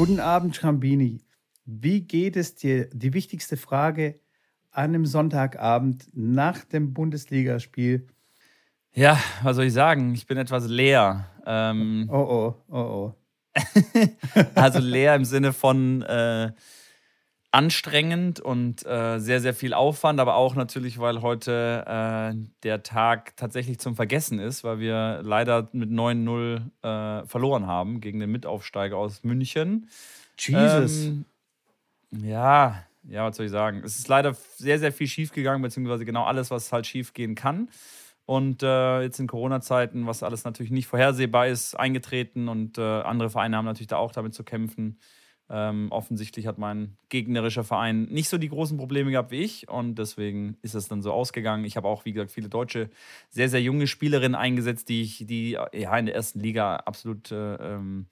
Guten Abend, Schrambini. Wie geht es dir? Die wichtigste Frage an einem Sonntagabend nach dem Bundesligaspiel. Ja, was soll ich sagen? Ich bin etwas leer. Ähm, oh oh, oh oh. also leer im Sinne von äh, anstrengend und äh, sehr, sehr viel Aufwand, aber auch natürlich, weil heute äh, der Tag tatsächlich zum Vergessen ist, weil wir leider mit 9-0 äh, verloren haben gegen den Mitaufsteiger aus München. Jesus. Ähm, ja, ja, was soll ich sagen? Es ist leider sehr, sehr viel schiefgegangen, beziehungsweise genau alles, was halt schief gehen kann. Und äh, jetzt in Corona-Zeiten, was alles natürlich nicht vorhersehbar ist, eingetreten und äh, andere Vereine haben natürlich da auch damit zu kämpfen. Ähm, offensichtlich hat mein gegnerischer Verein nicht so die großen Probleme gehabt wie ich und deswegen ist es dann so ausgegangen. Ich habe auch, wie gesagt, viele deutsche, sehr, sehr junge Spielerinnen eingesetzt, die ich, die ja in der ersten Liga absolut äh, ähm,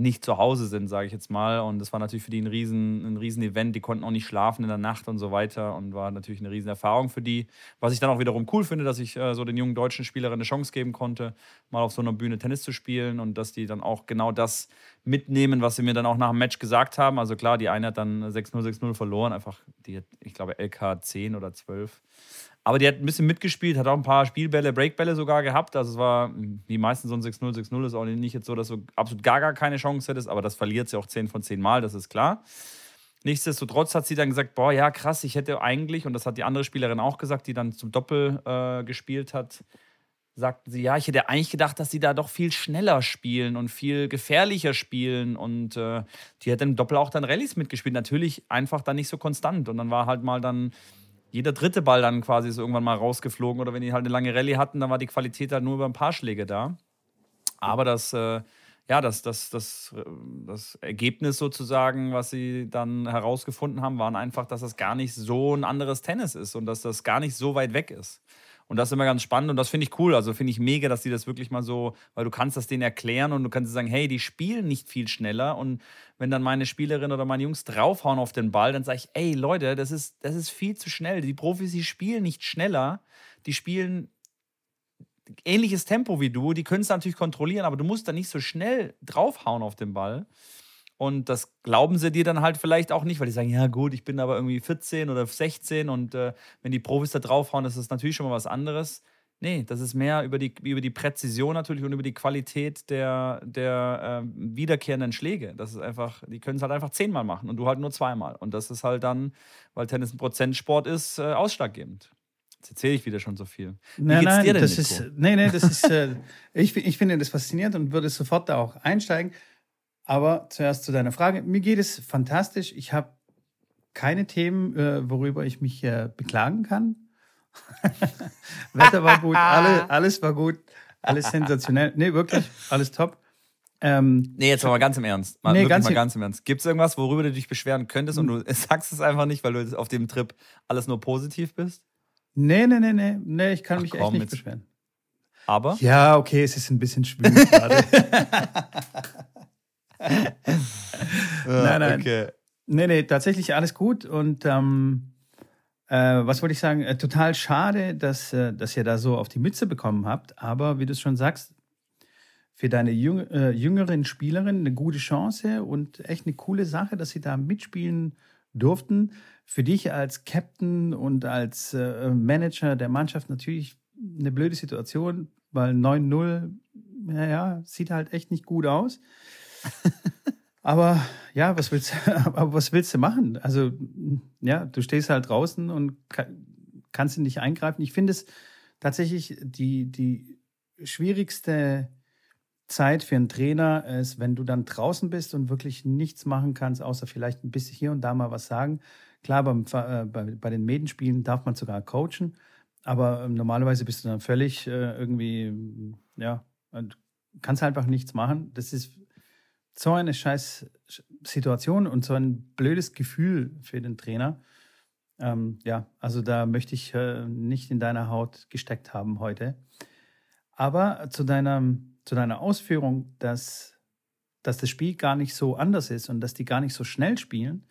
nicht zu Hause sind, sage ich jetzt mal. Und das war natürlich für die ein riesen, ein riesen Event. Die konnten auch nicht schlafen in der Nacht und so weiter und war natürlich eine riesen Erfahrung für die. Was ich dann auch wiederum cool finde, dass ich äh, so den jungen deutschen Spielerinnen eine Chance geben konnte, mal auf so einer Bühne Tennis zu spielen und dass die dann auch genau das mitnehmen, was sie mir dann auch nach dem Match gesagt haben. Also klar, die eine hat dann 6-0, 6-0 verloren, einfach die, ich glaube, LK 10 oder 12. Aber die hat ein bisschen mitgespielt, hat auch ein paar Spielbälle, Breakbälle sogar gehabt. Also es war, wie meistens so ein 6-0, 6-0 ist auch nicht jetzt so, dass du absolut gar, gar keine Chance hättest, aber das verliert sie auch 10 von 10 Mal, das ist klar. Nichtsdestotrotz hat sie dann gesagt, boah, ja krass, ich hätte eigentlich, und das hat die andere Spielerin auch gesagt, die dann zum Doppel äh, gespielt hat, sagten sie, ja, ich hätte eigentlich gedacht, dass sie da doch viel schneller spielen und viel gefährlicher spielen. Und äh, die hat im Doppel auch dann Rallyes mitgespielt. Natürlich einfach dann nicht so konstant. Und dann war halt mal dann jeder dritte Ball dann quasi so irgendwann mal rausgeflogen. Oder wenn die halt eine lange Rallye hatten, dann war die Qualität halt nur über ein paar Schläge da. Aber das, äh, ja, das, das, das, das Ergebnis sozusagen, was sie dann herausgefunden haben, waren einfach, dass das gar nicht so ein anderes Tennis ist und dass das gar nicht so weit weg ist. Und das ist immer ganz spannend und das finde ich cool. Also finde ich mega, dass die das wirklich mal so, weil du kannst das denen erklären und du kannst sagen, hey, die spielen nicht viel schneller. Und wenn dann meine Spielerin oder meine Jungs draufhauen auf den Ball, dann sage ich, ey Leute, das ist, das ist viel zu schnell. Die Profis, die spielen nicht schneller, die spielen ähnliches Tempo wie du, die können es natürlich kontrollieren, aber du musst da nicht so schnell draufhauen auf den Ball. Und das glauben sie dir dann halt vielleicht auch nicht, weil die sagen, ja gut, ich bin aber irgendwie 14 oder 16 und äh, wenn die Profis da draufhauen, ist das natürlich schon mal was anderes. Nee, das ist mehr über die, über die Präzision natürlich und über die Qualität der, der äh, wiederkehrenden Schläge. Das ist einfach, die können es halt einfach zehnmal machen und du halt nur zweimal. Und das ist halt dann, weil Tennis ein Prozentsport ist, äh, ausschlaggebend. Jetzt erzähle ich wieder schon so viel. Wie nein, nein, dir denn, das Nico? ist, nee, nee, das ist, äh, ich, ich finde das faszinierend und würde sofort da auch einsteigen. Aber zuerst zu deiner Frage. Mir geht es fantastisch. Ich habe keine Themen, äh, worüber ich mich äh, beklagen kann. Wetter war gut, alle, alles war gut, alles sensationell. Nee, wirklich, alles top. Ähm, nee, jetzt mal ganz im Ernst. Mal, nee, ganz mal ganz im Ernst. Gibt es irgendwas, worüber du dich beschweren könntest und du sagst es einfach nicht, weil du auf dem Trip alles nur positiv bist? Nee, nee, nee, nee. Nee, ich kann Ach, mich komm, echt nicht jetzt. beschweren. Aber? Ja, okay, es ist ein bisschen schwül gerade. nein, nein. Okay. Nee, nee, tatsächlich alles gut. Und ähm, äh, was wollte ich sagen? Äh, total schade, dass, äh, dass ihr da so auf die Mütze bekommen habt. Aber wie du es schon sagst, für deine jüng äh, jüngeren Spielerinnen eine gute Chance und echt eine coole Sache, dass sie da mitspielen durften. Für dich als Captain und als äh, Manager der Mannschaft natürlich eine blöde Situation, weil 9-0, naja, sieht halt echt nicht gut aus. aber ja, was willst, aber was willst du machen? Also, ja, du stehst halt draußen und kannst nicht eingreifen. Ich finde es tatsächlich die, die schwierigste Zeit für einen Trainer ist, wenn du dann draußen bist und wirklich nichts machen kannst, außer vielleicht ein bisschen hier und da mal was sagen. Klar, beim, äh, bei, bei den Medenspielen darf man sogar coachen, aber äh, normalerweise bist du dann völlig äh, irgendwie, ja, und kannst einfach nichts machen. Das ist so eine scheiß Situation und so ein blödes Gefühl für den Trainer. Ähm, ja, also da möchte ich äh, nicht in deiner Haut gesteckt haben heute. Aber zu deiner, zu deiner Ausführung, dass, dass das Spiel gar nicht so anders ist und dass die gar nicht so schnell spielen,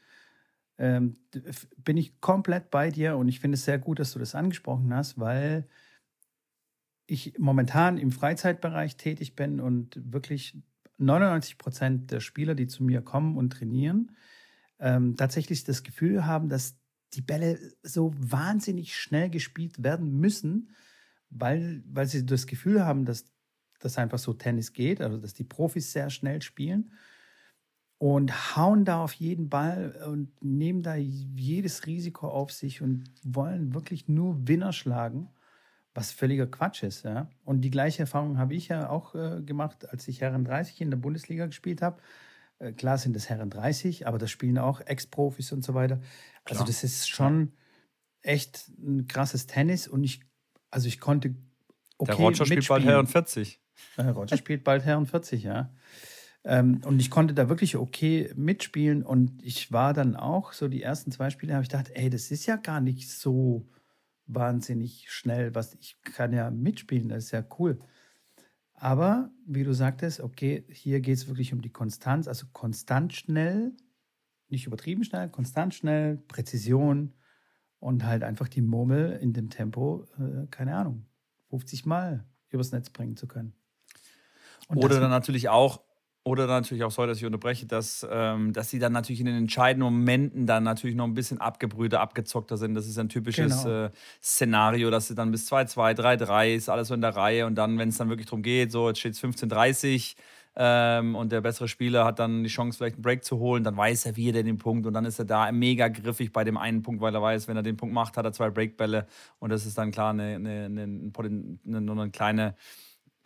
ähm, bin ich komplett bei dir und ich finde es sehr gut, dass du das angesprochen hast, weil ich momentan im Freizeitbereich tätig bin und wirklich 99 Prozent der Spieler, die zu mir kommen und trainieren, ähm, tatsächlich das Gefühl haben, dass die Bälle so wahnsinnig schnell gespielt werden müssen, weil, weil sie das Gefühl haben, dass das einfach so Tennis geht, also dass die Profis sehr schnell spielen und hauen da auf jeden Ball und nehmen da jedes Risiko auf sich und wollen wirklich nur Winner schlagen, was völliger Quatsch ist. Ja? Und die gleiche Erfahrung habe ich ja auch äh, gemacht, als ich Herren 30 in der Bundesliga gespielt habe. Äh, klar sind es Herren 30, aber das spielen auch Ex-Profis und so weiter. Also das ist schon echt ein krasses Tennis und ich, also ich konnte okay Der Roger spielt bald Herren 40. Äh, Roger spielt bald Herren 40, ja. Ähm, und ich konnte da wirklich okay mitspielen und ich war dann auch so die ersten zwei Spiele, habe ich gedacht, ey, das ist ja gar nicht so wahnsinnig schnell, was ich kann ja mitspielen, das ist ja cool. Aber wie du sagtest, okay, hier geht es wirklich um die Konstanz, also konstant schnell, nicht übertrieben schnell, konstant schnell, Präzision und halt einfach die Murmel in dem Tempo, äh, keine Ahnung, 50 Mal übers Netz bringen zu können. Und Oder dann natürlich auch oder natürlich auch, sorry, dass ich unterbreche, dass, ähm, dass sie dann natürlich in den entscheidenden Momenten dann natürlich noch ein bisschen abgebrühter, abgezockter sind. Das ist ein typisches genau. äh, Szenario, dass sie dann bis 2-2, 3-3 ist alles so in der Reihe und dann, wenn es dann wirklich darum geht, so jetzt steht es 15-30 ähm, und der bessere Spieler hat dann die Chance, vielleicht einen Break zu holen, dann weiß er, wie er den Punkt und dann ist er da mega griffig bei dem einen Punkt, weil er weiß, wenn er den Punkt macht, hat er zwei Breakbälle und das ist dann klar eine, eine, eine, eine, eine kleine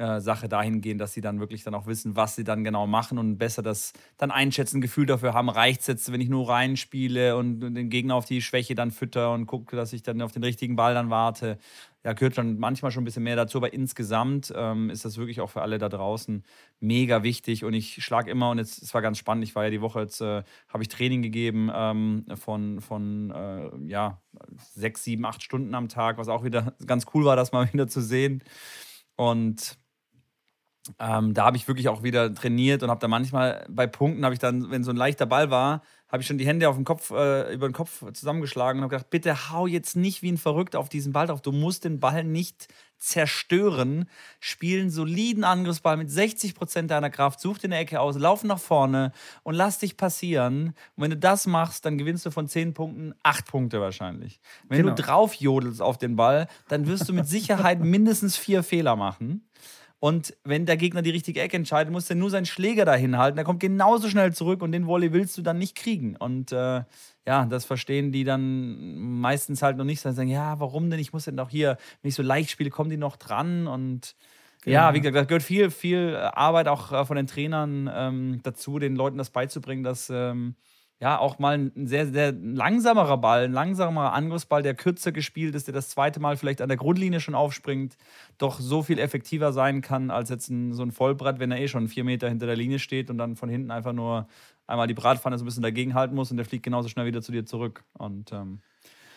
äh, Sache dahingehend, dass sie dann wirklich dann auch wissen, was sie dann genau machen und besser das dann einschätzen, Gefühl dafür haben, reicht es jetzt, wenn ich nur reinspiele und den Gegner auf die Schwäche dann fütter und gucke, dass ich dann auf den richtigen Ball dann warte. Ja, gehört dann manchmal schon ein bisschen mehr dazu, aber insgesamt ähm, ist das wirklich auch für alle da draußen mega wichtig und ich schlage immer, und jetzt, es war ganz spannend, ich war ja die Woche jetzt, äh, habe ich Training gegeben ähm, von, von äh, ja, sechs, sieben, acht Stunden am Tag, was auch wieder ganz cool war, das mal wieder zu sehen. Und ähm, da habe ich wirklich auch wieder trainiert und habe da manchmal bei Punkten, habe ich dann, wenn so ein leichter Ball war, habe ich schon die Hände auf den Kopf, äh, über den Kopf zusammengeschlagen und habe gedacht, bitte hau jetzt nicht wie ein Verrückter auf diesen Ball drauf. Du musst den Ball nicht zerstören. Spiel einen soliden Angriffsball mit 60 Prozent deiner Kraft, such dir eine Ecke aus, lauf nach vorne und lass dich passieren. Und wenn du das machst, dann gewinnst du von 10 Punkten 8 Punkte wahrscheinlich. Wenn genau. du drauf jodelst auf den Ball, dann wirst du mit Sicherheit mindestens vier Fehler machen. Und wenn der Gegner die richtige Ecke entscheidet, muss er nur seinen Schläger dahin halten. Der kommt genauso schnell zurück und den Volley willst du dann nicht kriegen. Und äh, ja, das verstehen die dann meistens halt noch nicht. Dann sagen, ja, warum denn? Ich muss denn doch hier, wenn ich so leicht spiele, kommen die noch dran. Und genau. ja, wie gesagt, da gehört viel, viel Arbeit auch äh, von den Trainern ähm, dazu, den Leuten das beizubringen, dass. Ähm, ja, auch mal ein sehr, sehr langsamerer Ball, ein langsamerer Angriffsball, der kürzer gespielt ist, der das zweite Mal vielleicht an der Grundlinie schon aufspringt, doch so viel effektiver sein kann als jetzt ein, so ein Vollbrett, wenn er eh schon vier Meter hinter der Linie steht und dann von hinten einfach nur einmal die Bratpfanne so ein bisschen dagegen halten muss und der fliegt genauso schnell wieder zu dir zurück. Und ähm,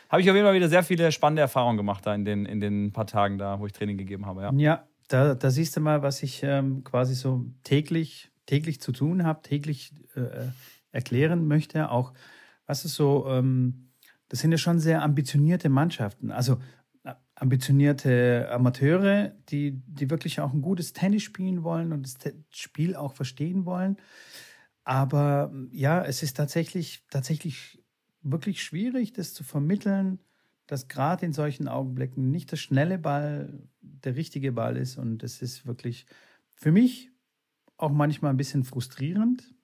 habe ich auf jeden Fall wieder sehr viele spannende Erfahrungen gemacht da in den, in den paar Tagen da, wo ich Training gegeben habe. Ja, ja da, da siehst du mal, was ich ähm, quasi so täglich, täglich zu tun habe, täglich äh, erklären möchte. Auch, was ist so, ähm, das sind ja schon sehr ambitionierte Mannschaften. Also äh, ambitionierte Amateure, die, die wirklich auch ein gutes Tennis spielen wollen und das Spiel auch verstehen wollen. Aber ja, es ist tatsächlich, tatsächlich wirklich schwierig, das zu vermitteln, dass gerade in solchen Augenblicken nicht der schnelle Ball der richtige Ball ist. Und es ist wirklich für mich auch manchmal ein bisschen frustrierend,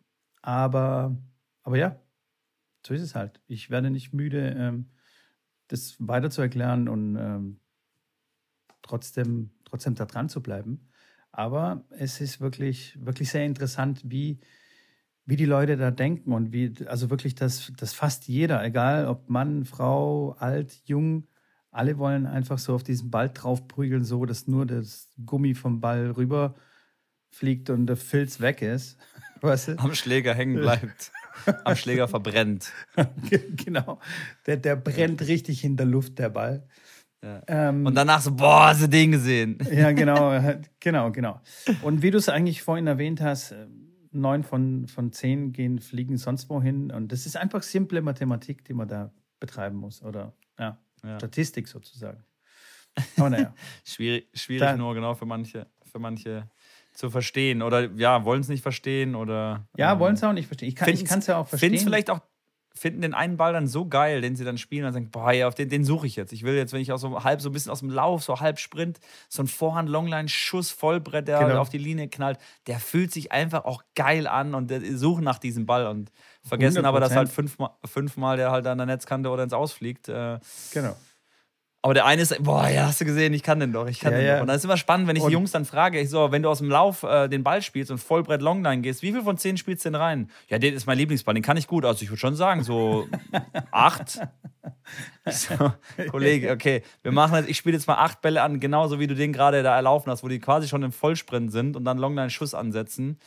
aber, aber ja, so ist es halt. Ich werde nicht müde, ähm, das weiter zu erklären und ähm, trotzdem, trotzdem da dran zu bleiben. Aber es ist wirklich, wirklich sehr interessant, wie, wie die Leute da denken und wie, also wirklich, dass, dass fast jeder, egal ob Mann, Frau, alt, jung, alle wollen einfach so auf diesen Ball draufprügeln, so dass nur das Gummi vom Ball rüber fliegt und der Filz weg ist. Weißt du? Am Schläger hängen bleibt. Am Schläger verbrennt. genau. Der, der brennt richtig in der Luft, der Ball. Ja. Ähm, und danach so, boah, hast du den gesehen? Ja, genau, genau, genau. Und wie du es eigentlich vorhin erwähnt hast, äh, neun von, von zehn gehen, fliegen sonst wohin. Und das ist einfach simple Mathematik, die man da betreiben muss. Oder ja, ja. Statistik sozusagen. Aber naja. schwierig schwierig da, nur, genau, für manche, für manche zu verstehen. Oder ja, wollen es nicht verstehen oder. Ja, ähm, wollen es auch nicht verstehen. Ich kann es ja auch verstehen. Finden es vielleicht auch finden den einen Ball dann so geil, den sie dann spielen und sagen, boah, ja, auf den, den suche ich jetzt. Ich will jetzt, wenn ich auch so halb so ein bisschen aus dem Lauf, so halb Sprint, so ein Vorhand Longline Schuss Vollbrett, der genau. auf die Linie knallt, der fühlt sich einfach auch geil an und suchen nach diesem Ball und vergessen 100%. aber, dass halt fünfmal, fünfmal der halt an der Netzkante oder ins Ausfliegt. Äh, genau. Aber der eine ist, boah, ja, hast du gesehen, ich kann den doch, ich kann ja, den ja. doch. Und dann ist immer spannend, wenn ich und die Jungs dann frage, ich so, wenn du aus dem Lauf äh, den Ball spielst und Vollbrett Longline gehst, wie viel von zehn spielst du denn rein? Ja, der ist mein Lieblingsball, den kann ich gut. Also ich würde schon sagen, so acht. So, Kollege, okay, wir machen jetzt, ich spiele jetzt mal acht Bälle an, genauso wie du den gerade da erlaufen hast, wo die quasi schon im Vollsprint sind und dann Longline-Schuss ansetzen.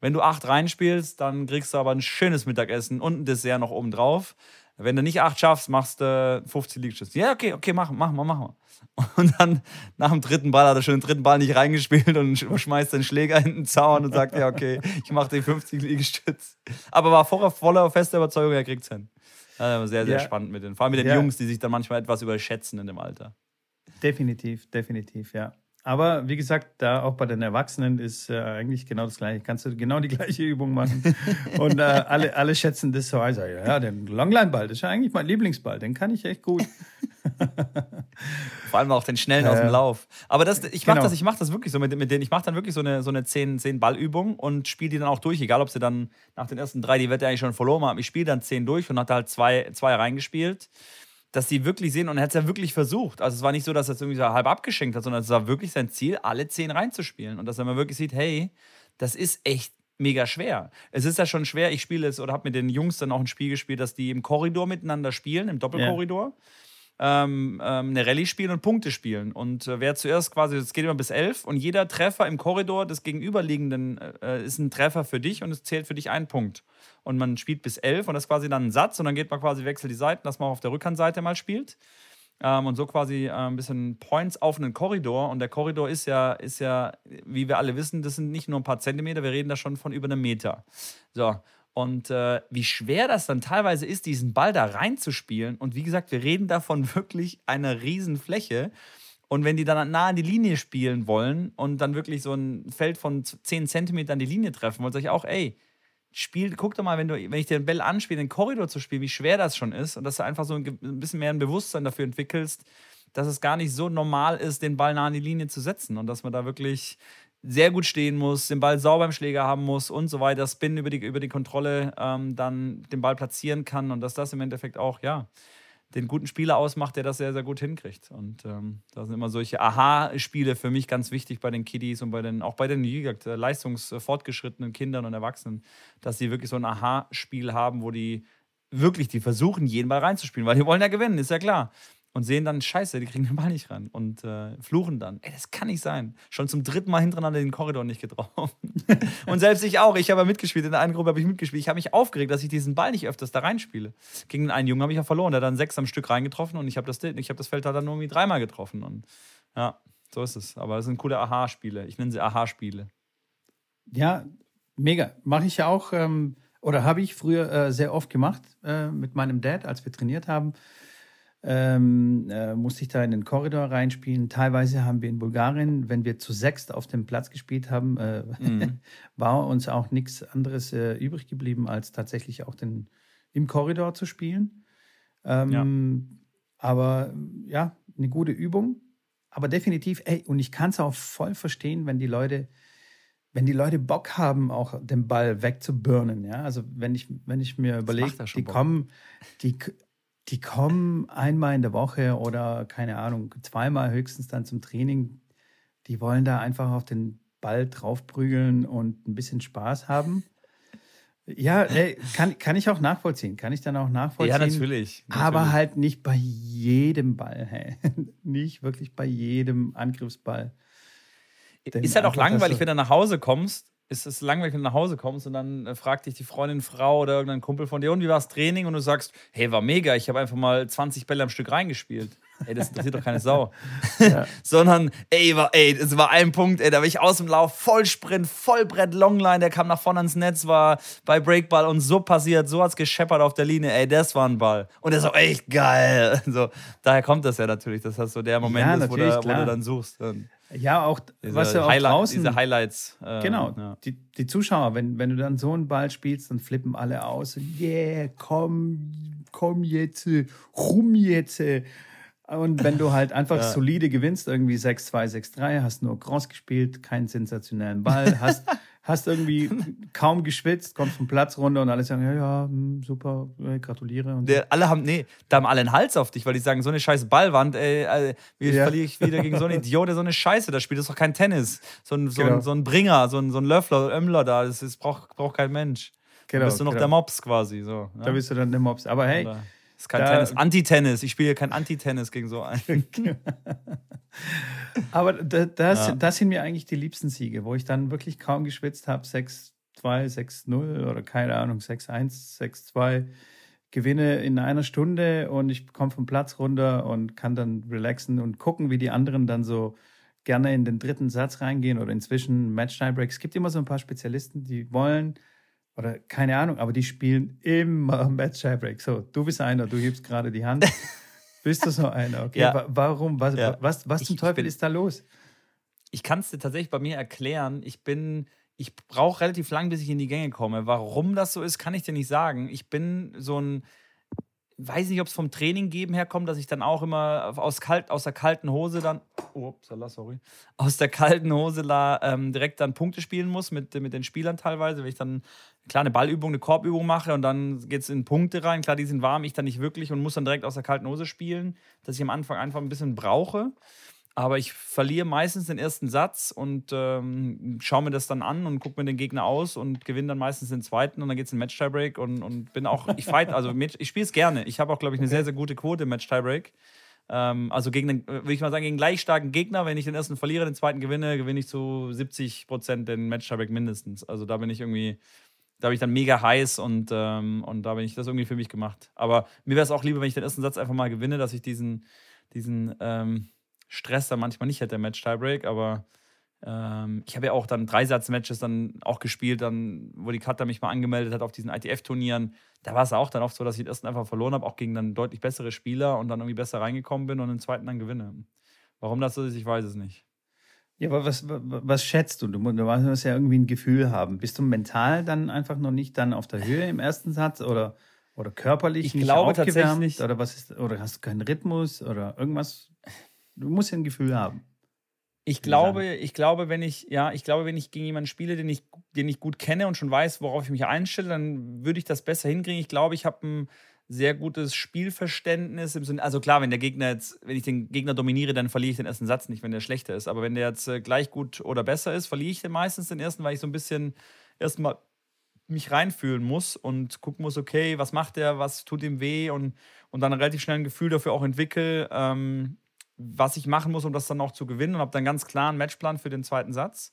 Wenn du acht reinspielst, dann kriegst du aber ein schönes Mittagessen und ein Dessert noch oben drauf. Wenn du nicht acht schaffst, machst du 50 Liegestütze. Ja, okay, okay, mach, mach mal, mach mal. Und dann nach dem dritten Ball hat er schon den dritten Ball nicht reingespielt und schmeißt den Schläger in den Zaun und sagt, ja, okay, ich mache den 50 Liegestütze. Aber war vorher voller fester Überzeugung, er kriegt es hin. Also sehr, sehr ja. spannend mit den, vor allem mit den ja. Jungs, die sich dann manchmal etwas überschätzen in dem Alter. Definitiv, definitiv, ja. Aber wie gesagt, da auch bei den Erwachsenen ist äh, eigentlich genau das Gleiche. Kannst du genau die gleiche Übung machen. Und äh, alle, alle schätzen das so. Also, ja, den Longline-Ball, das ist ja eigentlich mein Lieblingsball. Den kann ich echt gut. Vor allem auch den schnellen äh, aus dem Lauf. Aber das, ich mache genau. das, ich mache das wirklich so mit, mit denen. Ich mache dann wirklich so eine, so eine 10, 10 Ballübung und spiele die dann auch durch. Egal, ob sie dann nach den ersten drei die Wette eigentlich schon verloren haben. Ich spiele dann 10 durch und hatte halt zwei, zwei reingespielt dass die wirklich sehen und er hat es ja wirklich versucht. Also es war nicht so, dass er es irgendwie so halb abgeschenkt hat, sondern es war wirklich sein Ziel, alle zehn reinzuspielen und dass er mal wirklich sieht, hey, das ist echt mega schwer. Es ist ja schon schwer, ich spiele es oder habe mit den Jungs dann auch ein Spiel gespielt, dass die im Korridor miteinander spielen, im Doppelkorridor. Ja ähm, ähm, eine Rallye spielen und Punkte spielen. Und äh, wer zuerst quasi, es geht immer bis elf und jeder Treffer im Korridor des Gegenüberliegenden äh, ist ein Treffer für dich und es zählt für dich ein Punkt. Und man spielt bis elf und das ist quasi dann ein Satz und dann geht man quasi, wechselt die Seiten, dass man auf der Rückhandseite mal spielt. Ähm, und so quasi äh, ein bisschen Points auf einen Korridor. Und der Korridor ist ja, ist ja, wie wir alle wissen, das sind nicht nur ein paar Zentimeter, wir reden da schon von über einem Meter. So. Und äh, wie schwer das dann teilweise ist, diesen Ball da reinzuspielen. Und wie gesagt, wir reden davon wirklich einer riesen Fläche. Und wenn die dann nah an die Linie spielen wollen und dann wirklich so ein Feld von 10 Zentimetern an die Linie treffen wollen, sage ich auch, ey, spiel, guck doch mal, wenn, du, wenn ich dir den Ball anspiele, den Korridor zu spielen, wie schwer das schon ist und dass du einfach so ein, ein bisschen mehr ein Bewusstsein dafür entwickelst, dass es gar nicht so normal ist, den Ball nah an die Linie zu setzen und dass man da wirklich sehr gut stehen muss, den Ball sauber im Schläger haben muss und so weiter, Spin über die, über die Kontrolle ähm, dann den Ball platzieren kann und dass das im Endeffekt auch, ja, den guten Spieler ausmacht, der das sehr, sehr gut hinkriegt. Und ähm, da sind immer solche Aha-Spiele für mich ganz wichtig bei den Kiddies und bei den, auch bei den, wie gesagt, leistungsfortgeschrittenen Kindern und Erwachsenen, dass sie wirklich so ein Aha-Spiel haben, wo die wirklich, die versuchen, jeden Ball reinzuspielen, weil die wollen ja gewinnen, ist ja klar und sehen dann, scheiße, die kriegen den Ball nicht ran und äh, fluchen dann. Ey, das kann nicht sein. Schon zum dritten Mal hintereinander den Korridor nicht getroffen. und selbst ich auch. Ich habe ja mitgespielt, in der einen Gruppe habe ich mitgespielt. Ich habe mich aufgeregt, dass ich diesen Ball nicht öfters da reinspiele. Gegen einen Jungen habe ich ja verloren, der hat dann sechs am Stück reingetroffen und ich habe das, hab das Feld halt dann nur irgendwie dreimal getroffen. Und ja, so ist es. Aber es sind coole Aha-Spiele. Ich nenne sie Aha-Spiele. Ja, mega. Mache ich ja auch, ähm, oder habe ich früher äh, sehr oft gemacht äh, mit meinem Dad, als wir trainiert haben ähm, äh, musste ich da in den Korridor reinspielen. Teilweise haben wir in Bulgarien, wenn wir zu sechst auf dem Platz gespielt haben, äh, mhm. war uns auch nichts anderes äh, übrig geblieben, als tatsächlich auch den, im Korridor zu spielen. Ähm, ja. Aber ja, eine gute Übung. Aber definitiv, ey, und ich kann es auch voll verstehen, wenn die Leute, wenn die Leute Bock haben, auch den Ball wegzuburnen. Ja, also wenn ich, wenn ich mir überlege, die Bock. kommen, die, die kommen einmal in der Woche oder keine Ahnung, zweimal höchstens dann zum Training. Die wollen da einfach auf den Ball draufprügeln und ein bisschen Spaß haben. Ja, ey, kann, kann ich auch nachvollziehen. Kann ich dann auch nachvollziehen. Ja, natürlich. natürlich. Aber halt nicht bei jedem Ball. Hey. nicht wirklich bei jedem Angriffsball. Denn ist halt auch langweilig, wenn du nach Hause kommst ist es langweilig, wenn du nach Hause kommst und dann äh, fragt dich die Freundin, Frau oder irgendein Kumpel von dir, und wie war das Training? Und du sagst, hey, war mega, ich habe einfach mal 20 Bälle am Stück reingespielt. Ey, das interessiert doch keine Sau. Ja. Sondern, ey, war, ey, es war ein Punkt, ey, da war ich aus dem Lauf, Vollsprint, Vollbrett, Longline, der kam nach vorne ans Netz, war bei Breakball und so passiert, so hat's gescheppert auf der Linie, ey, das war ein Ball. Und der ist auch echt geil. So, daher kommt das ja natürlich, dass das so der Moment ja, ist, wo du, wo du, dann suchst. Und Ja, auch diese was ja auch Highlight, draußen. Diese Highlights. äh, Genau, Ja. die, die Zuschauer, wenn, wenn du dann so einen Ball spielst, dann flippen alle aus. Yeah, komm, komm jetzt, rum jetzt. Und wenn du halt einfach Ja. solide gewinnst, irgendwie 6-2, 6-3, hast nur Cross gespielt, keinen sensationellen Ball, hast, hast irgendwie kaum geschwitzt, kommst vom Platz runter und alle sagen, ja, ja, hm, super, gratuliere. Und. Der, alle haben, nee, da haben alle einen Hals auf dich, weil die sagen, so eine scheiß Ballwand, ey, äh, wie Ja. verliere ich wieder gegen so einen Idiot, der so eine Scheiße da spielt, das ist doch kein Tennis. So ein, so Genau. ein, so ein Bringer, so ein, so ein Löffler, Ömmler da, das, ist, braucht, braucht kein Mensch. Genau, da bist du noch genau. der Mops quasi. So, Da bist du dann der Mops. Aber hey, Oder- Das ist kein da- Tennis. Anti-Tennis. Ich spiele kein Anti-Tennis gegen so einen. Aber da, das, Ja. das sind mir eigentlich die liebsten Siege, wo ich dann wirklich kaum geschwitzt habe. 6-2, 6-0 oder keine Ahnung, 6-1, 6-2. Gewinne in einer Stunde und ich komme vom Platz runter und kann dann relaxen und gucken, wie die anderen dann so gerne in den dritten Satz reingehen oder inzwischen Match-Tiebreak. Es gibt immer so ein paar Spezialisten, die wollen oder keine Ahnung, aber die spielen immer Match-Tiebreak. So, du bist einer, du hebst gerade die Hand. Bist du so einer? Okay, Ja. wa- warum? Was, Ja. was, was zum Ich- ich Teufel bin- ist da los? Ich kann es dir tatsächlich bei mir erklären. Ich bin, ich brauche relativ lang, bis ich in die Gänge komme. Warum das so ist, kann ich dir nicht sagen. Ich bin so ein, weiß nicht, ob es vom Training geben herkommt, dass ich dann auch immer aus, kalt, aus der kalten Hose dann, upsala, sorry, aus der kalten Hose da ähm, direkt dann Punkte spielen muss mit, mit den Spielern teilweise, wenn ich dann klar eine Ballübung, eine Korbübung mache und dann geht es in Punkte rein. Klar, die sind warm, ich dann nicht wirklich und muss dann direkt aus der kalten Hose spielen, dass ich am Anfang einfach ein bisschen brauche. Aber ich verliere meistens den ersten Satz und ähm, schaue mir das dann an und gucke mir den Gegner aus und gewinne dann meistens den zweiten und dann geht es in Match-Tiebreak und, und bin auch, ich fight, also ich spiele es gerne. Ich habe auch, glaube ich, eine sehr, sehr gute Quote im Match-Tiebreak. Ähm, also gegen den, würde ich mal sagen, gegen gleich starken Gegner, wenn ich den ersten verliere, den zweiten gewinne, gewinne ich zu 70 Prozent den Match-Tiebreak mindestens. Also da bin ich irgendwie, da bin ich dann mega heiß und, ähm, und da bin ich das irgendwie für mich gemacht. Aber mir wäre es auch lieber, wenn ich den ersten Satz einfach mal gewinne, dass ich diesen, diesen ähm, Stress dann manchmal nicht hätte im Match-Tiebreak, aber ähm, ich habe ja auch dann Dreisatz-Matches dann auch gespielt, dann, wo die Cutter mich mal angemeldet hat auf diesen ITF-Turnieren. Da war es auch dann oft so, dass ich den ersten einfach verloren habe, auch gegen dann deutlich bessere Spieler und dann irgendwie besser reingekommen bin und den zweiten dann gewinne. Warum das so ist, ich weiß es nicht. Ja, aber was, was, was schätzt du? Du mu- du musst ja irgendwie ein Gefühl haben. Bist du mental dann einfach noch nicht dann auf der Höhe im ersten Satz oder, oder körperlich Ich nicht glaube aufgewärmt? tatsächlich- Oder was ist, oder hast du keinen Rhythmus oder irgendwas? Du musst ja ein Gefühl haben. Ich glaube, ich glaube, wenn ich, ja, ich glaube, wenn ich gegen jemanden spiele, den ich, den ich gut kenne und schon weiß, worauf ich mich einstelle, dann würde ich das besser hinkriegen. Ich glaube, ich habe ein sehr gutes Spielverständnis im Sinne, also klar, wenn der Gegner jetzt, wenn ich den Gegner dominiere, dann verliere ich den ersten Satz nicht, wenn der schlechter ist. Aber wenn der jetzt äh, gleich gut oder besser ist, verliere ich den meistens den ersten, weil ich so ein bisschen erstmal mich reinfühlen muss und gucken muss, okay, was macht der, was tut ihm weh und, und dann relativ schnell ein Gefühl dafür auch entwickle, ähm, was ich machen muss, um das dann auch zu gewinnen und habe dann ganz klar einen Matchplan für den zweiten Satz.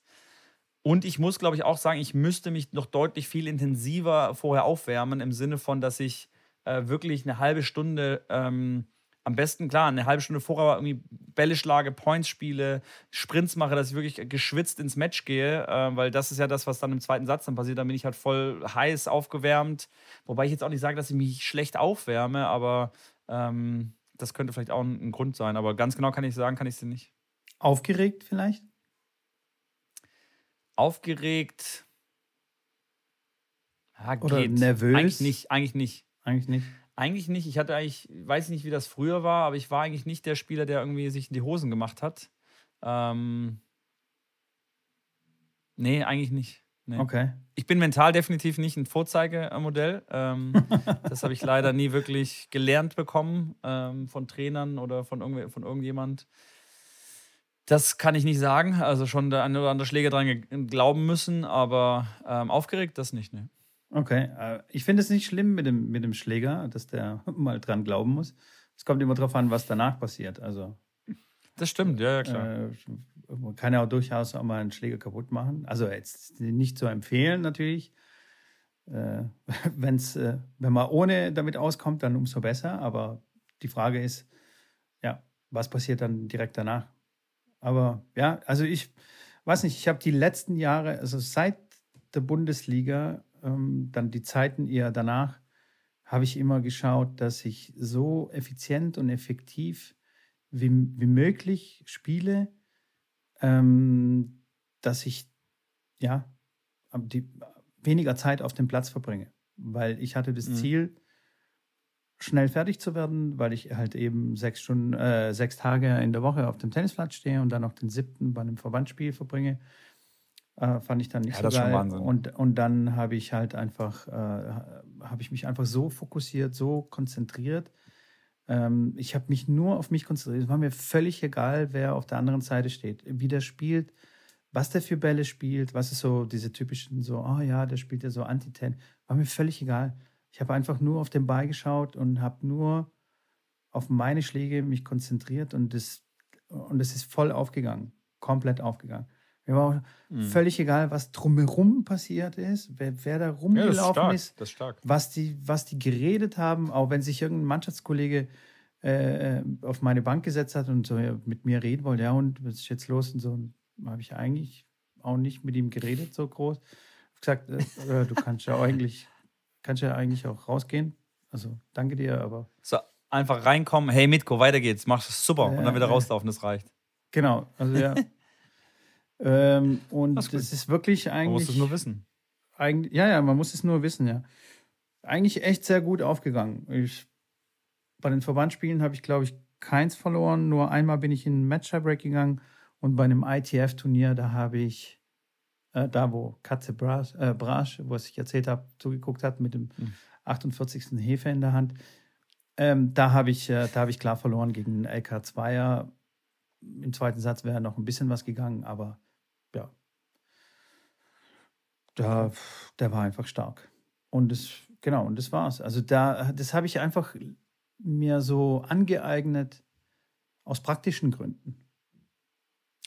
Und ich muss, glaube ich, auch sagen, ich müsste mich noch deutlich viel intensiver vorher aufwärmen, im Sinne von, dass ich äh, wirklich eine halbe Stunde, ähm, am besten klar, eine halbe Stunde vorher irgendwie Bälle schlage, Points spiele, Sprints mache, dass ich wirklich geschwitzt ins Match gehe, äh, weil das ist ja das, was dann im zweiten Satz dann passiert. Dann bin ich halt voll heiß aufgewärmt. Wobei ich jetzt auch nicht sage, dass ich mich schlecht aufwärme, aber ähm, das könnte vielleicht auch ein, ein Grund sein. Aber ganz genau kann ich sagen, kann ich sie nicht. Aufgeregt vielleicht? Aufgeregt. Ja, Oder geht. nervös? Eigentlich nicht, eigentlich nicht. Eigentlich nicht. Eigentlich nicht. Ich hatte eigentlich, weiß nicht, wie das früher war, aber ich war eigentlich nicht der Spieler, der irgendwie sich in die Hosen gemacht hat. Ähm, nee, eigentlich nicht. Nee. Okay. Ich bin mental definitiv nicht ein Vorzeigemodell. Ähm, das habe ich leider nie wirklich gelernt bekommen ähm, von Trainern oder von, irgendw von irgendjemand. Das kann ich nicht sagen. Also schon der eine oder andere Schläger dran glauben müssen, aber ähm, aufgeregt das nicht. Ne? Okay. Äh, Ich finde es nicht schlimm mit dem, mit dem Schläger, dass der mal dran glauben muss. Es kommt immer darauf an, was danach passiert. Also Das stimmt, ja, ja klar. Äh, man kann ja auch durchaus auch mal einen Schläger kaputt machen. Also jetzt nicht zu empfehlen natürlich. Äh, wenn's, äh, wenn man ohne damit auskommt, dann umso besser. Aber die Frage ist, ja, was passiert dann direkt danach? Aber ja, also ich weiß nicht, ich habe die letzten Jahre, also seit der Bundesliga, ähm, dann die Zeiten eher danach, habe ich immer geschaut, dass ich so effizient und effektiv wie, wie möglich spiele, ähm, dass ich ja die, weniger Zeit auf dem Platz verbringe. Weil ich hatte das mhm. Ziel, schnell fertig zu werden, weil ich halt eben sechs Stunden, äh, sechs Tage in der Woche auf dem Tennisplatz stehe und dann noch den siebten bei einem Verbandsspiel verbringe. Äh, fand ich dann nicht ja, so geil. Und, und dann habe ich halt einfach, äh, habe ich mich einfach so fokussiert, so konzentriert. Ähm, ich habe mich nur auf mich konzentriert. Es war mir völlig egal, wer auf der anderen Seite steht, wie der spielt, was der für Bälle spielt, was ist so diese typischen so, oh ja, der spielt ja so Anti-Ten. War mir völlig egal. Ich habe einfach nur auf den Ball geschaut und habe nur auf meine Schläge mich konzentriert und das, und das ist voll aufgegangen, komplett aufgegangen. Mir war mhm. völlig egal, was drumherum passiert ist, wer, wer da rumgelaufen ja, ist, ist was, die, was die geredet haben, auch wenn sich irgendein Mannschaftskollege äh, auf meine Bank gesetzt hat und so ja, mit mir reden wollte, ja, und was ist jetzt los? Und so habe ich eigentlich auch nicht mit ihm geredet, so groß. Ich gesagt, äh, äh, du kannst ja eigentlich kannst ja eigentlich auch rausgehen. Also danke dir, aber. So, einfach reinkommen, hey Mitko, weiter geht's, machst es super ja, und dann wieder rauslaufen, das reicht. Genau, also ja. ähm, und das, ist wirklich eigentlich. Man muss es nur wissen. Eigentlich, ja, ja, man muss es nur wissen, ja. Eigentlich echt sehr gut aufgegangen. Ich, bei den Verbandsspielen habe ich, glaube ich, keins verloren. Nur einmal bin ich in ein Match-Break gegangen und bei einem ITF-Turnier, da habe ich äh, da wo Katze Brasch, äh, Brasch, was ich erzählt habe, zugeguckt hat mit dem mhm. 48. Hefe in der Hand. Ähm, da habe ich, äh, hab ich klar verloren gegen den LK2er. Im zweiten Satz wäre noch ein bisschen was gegangen, aber ja, da, der war einfach stark. Und das, genau, und das war's. Also da, das habe ich einfach mir so angeeignet aus praktischen Gründen.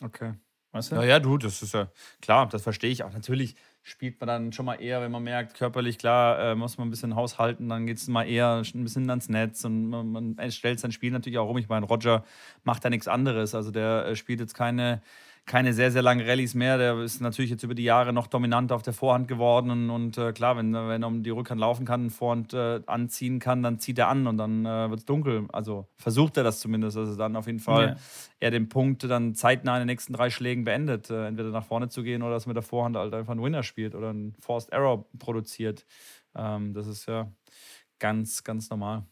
Okay. Weißt du? Ja, ja, du, das ist ja klar, das verstehe ich auch. Natürlich spielt man dann schon mal eher, wenn man merkt, körperlich, klar, äh, muss man ein bisschen haushalten, dann geht es mal eher ein bisschen ans Netz und man, man stellt sein Spiel natürlich auch um. Ich meine, Roger macht da nichts anderes. Also der äh, spielt jetzt keine keine sehr, sehr langen Rallyes mehr. Der ist natürlich jetzt über die Jahre noch dominant auf der Vorhand geworden. Und, und äh, klar, wenn, wenn er um die Rückhand laufen kann, Vorhand äh, anziehen kann, dann zieht er an und dann äh, wird es dunkel. Also versucht er das zumindest. Also dann auf jeden Fall ja. er den Punkt dann zeitnah in den nächsten drei Schlägen beendet. Äh, entweder nach vorne zu gehen oder dass mit der Vorhand halt einfach einen Winner spielt oder einen Forced Error produziert. Ähm, das ist ja ganz, ganz normal.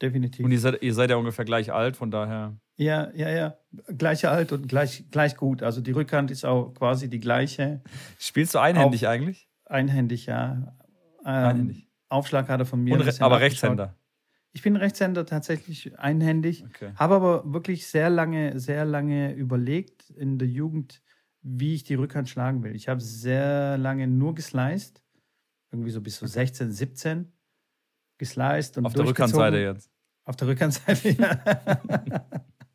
Definitiv. Und ihr seid, ihr seid ja ungefähr gleich alt, von daher. Ja, ja, ja. Gleiche alt und gleich, gleich gut. Also die Rückhand ist auch quasi die gleiche. Spielst du einhändig auch eigentlich? Einhändig, ja. Ähm, einhändig. Aufschlag hat er von mir. Re aber Rechtshänder. Ich bin Rechtshänder tatsächlich einhändig. Okay. Habe aber wirklich sehr lange, sehr lange überlegt in der Jugend, wie ich die Rückhand schlagen will. Ich habe sehr lange nur gesliced. Irgendwie so bis so 16, 17 gesliced und Auf der Rückhandseite jetzt. Auf der Rückhandseite, ja.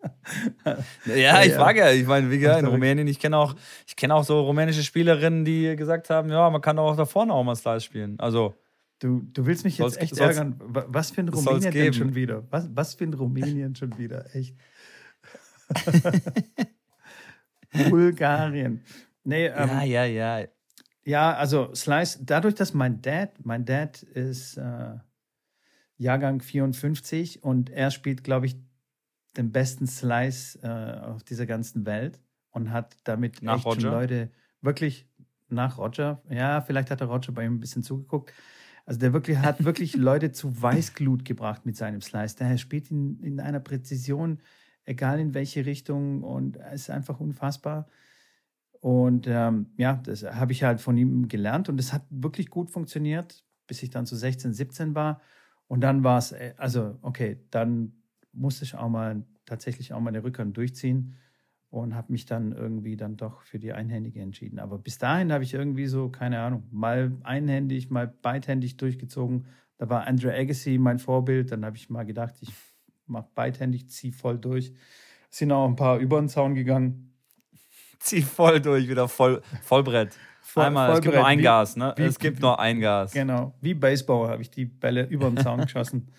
ja, ich ja. Ich meine, wie gesagt, in Rumänien, ich kenne auch, ich auch so rumänische Spielerinnen, die gesagt haben, ja, man kann auch da vorne auch mal Slice spielen. Also. Du, du willst mich jetzt echt ärgern. Was für ein Rumänien denn schon wieder? Was, was ein Rumänien schon wieder? Echt. Bulgarien. Nee, ähm, ja, ja, ja. Ja, also Slice, dadurch, dass mein Dad, mein Dad ist äh, Jahrgang 54 und er spielt, glaube ich, den besten Slice äh, auf dieser ganzen Welt und hat damit nach echt Roger? schon Leute wirklich nach Roger. Ja, vielleicht hat der Roger bei ihm ein bisschen zugeguckt. Also der wirklich hat wirklich Leute zu Weißglut gebracht mit seinem Slice. Der spielt in, in einer Präzision, egal in welche Richtung und ist einfach unfassbar. Und ähm, ja, das habe ich halt von ihm gelernt und es hat wirklich gut funktioniert, bis ich dann zu 16, 17 war. Und dann war es, äh, also okay, dann musste ich auch mal tatsächlich auch mal meine Rückhand durchziehen und habe mich dann irgendwie dann doch für die Einhändige entschieden. Aber bis dahin habe ich irgendwie so, keine Ahnung, mal einhändig, mal beidhändig durchgezogen. Da war Andrew Agassi mein Vorbild. Dann habe ich mal gedacht, ich mache beidhändig, ziehe voll durch. Sind auch ein paar über den Zaun gegangen. Zieh voll durch, wieder voll, Vollbrett. Voll, Einmal, Vollbrett. es gibt nur ein wie, Gas, ne? Wie, es gibt wie, nur ein Gas. Genau, wie Baseball habe ich die Bälle über den Zaun geschossen.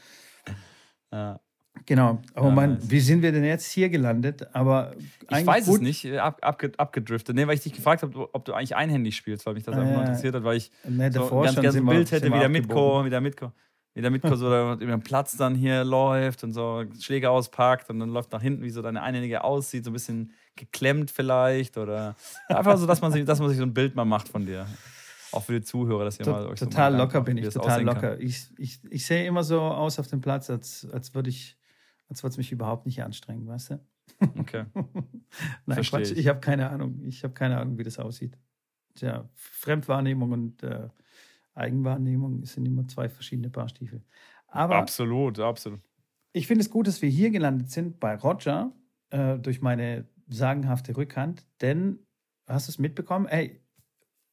ja. Genau. Oh ja, nice. wie sind wir denn jetzt hier gelandet? Aber ich weiß gut. es nicht, äh, ab, ab, abgedriftet. Nee, weil ich dich gefragt habe, ob du eigentlich einhändig spielst, weil mich das ah, einfach ja. interessiert hat, weil ich nee, so ein ganz, ganz Bild hätte, wie der Mitko, wie der Mitko. wie der Mitko so über den Platz dann hier läuft und so Schläge auspackt und dann läuft nach hinten, wie so deine Einige aussieht, so ein bisschen geklemmt vielleicht oder einfach so, dass man sich, dass man sich so ein Bild mal macht von dir. Auch für die Zuhörer, dass ihr to mal euch Total so locker bin ich, total locker. Ich, ich, ich sehe immer so aus auf dem Platz, als, als würde ich, als würde es mich überhaupt nicht anstrengen, weißt du? Okay. Nein, Versteh Quatsch, ich, ich habe keine Ahnung. Ich habe keine Ahnung, wie das aussieht. Tja, Fremdwahrnehmung und äh, Eigenwahrnehmung sind immer zwei verschiedene Paar Stiefel. Aber absolut, absolut. Ich finde es gut, dass wir hier gelandet sind bei Roger äh, durch meine sagenhafte Rückhand, denn hast du es mitbekommen? Ey,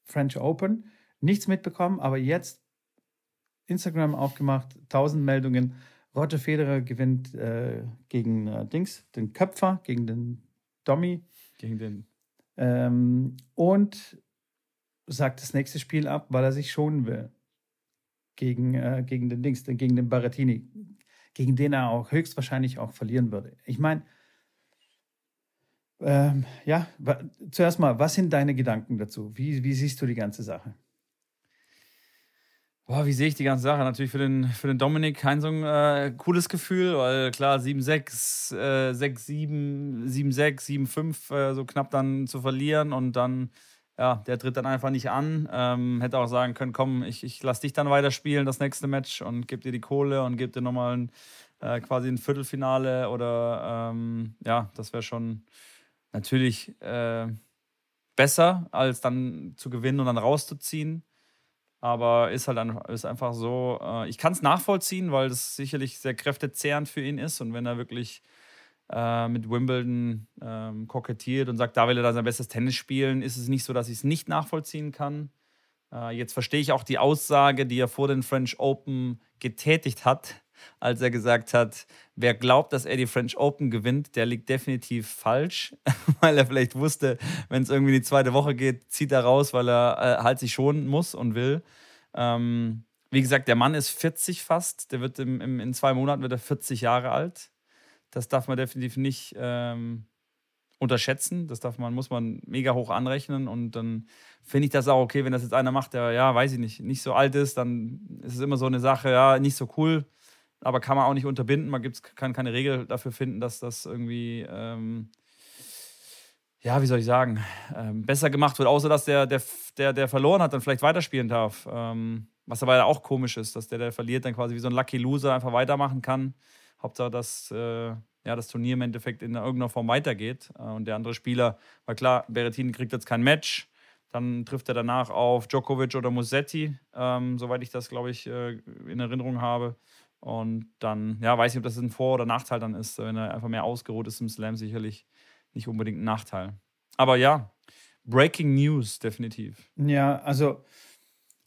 French Open, nichts mitbekommen, aber jetzt Instagram aufgemacht, 1000 Meldungen. Roger Federer gewinnt äh, gegen äh, Dings, den Köpfer, gegen den Dommy. Gegen den. Ähm, und sagt das nächste Spiel ab, weil er sich schonen will. Gegen, äh, gegen den Dings, gegen den Baratini. Gegen den er auch höchstwahrscheinlich auch verlieren würde. Ich meine, ähm, ja, zuerst mal, was sind deine Gedanken dazu? Wie, wie siehst du die ganze Sache? Boah, wie sehe ich die ganze Sache? Natürlich für den, für den Dominik kein so ein äh, cooles Gefühl, weil klar, 7-6, äh, 6-7, 7-6, 7-5 äh, so knapp dann zu verlieren und dann, ja, der tritt dann einfach nicht an. Ähm, hätte auch sagen können, komm, ich, ich lass dich dann weiterspielen, das nächste Match und gebe dir die Kohle und gebe dir nochmal ein, äh, quasi ein Viertelfinale oder ähm, ja, das wäre schon natürlich äh, besser, als dann zu gewinnen und dann rauszuziehen. Aber ist halt ist einfach so, äh, ich kann es nachvollziehen, weil das sicherlich sehr kräftezehrend für ihn ist. Und wenn er wirklich äh, mit Wimbledon ähm, kokettiert und sagt, da will er dann sein bestes Tennis spielen, ist es nicht so, dass ich es nicht nachvollziehen kann. Äh, jetzt verstehe ich auch die Aussage, die er vor den French Open getätigt hat, als er gesagt hat, wer glaubt, dass er die French Open gewinnt, der liegt definitiv falsch, weil er vielleicht wusste, wenn es irgendwie in die zweite Woche geht, zieht er raus, weil er äh, halt sich schonen muss und will. Ähm, wie gesagt, der Mann ist 40 fast, der wird im, im, in zwei Monaten wird er 40 Jahre alt. Das darf man definitiv nicht ähm, unterschätzen. Das darf man, muss man mega hoch anrechnen. Und dann finde ich das auch okay, wenn das jetzt einer macht, der, ja, weiß ich nicht, nicht so alt ist, dann ist es immer so eine Sache, ja, nicht so cool aber kann man auch nicht unterbinden. Man gibt's, kann keine Regel dafür finden, dass das irgendwie, ähm, ja, wie soll ich sagen, ähm, besser gemacht wird, außer dass der, der, der, der verloren hat, dann vielleicht weiterspielen darf. Ähm, was aber auch komisch ist, dass der, der verliert, dann quasi wie so ein Lucky Loser einfach weitermachen kann. Hauptsache, dass äh, ja, das Turnier im Endeffekt in irgendeiner Form weitergeht. Äh, und der andere Spieler, weil klar, Berrettini kriegt jetzt kein Match. Dann trifft er danach auf Djokovic oder Musetti, ähm, soweit ich das, glaube ich, äh, in Erinnerung habe. Und dann, ja, weiß ich, ob das ein Vor- oder Nachteil dann ist. Wenn er einfach mehr ausgeruht ist im Slam, sicherlich nicht unbedingt ein Nachteil. Aber ja, Breaking News, definitiv. Ja, also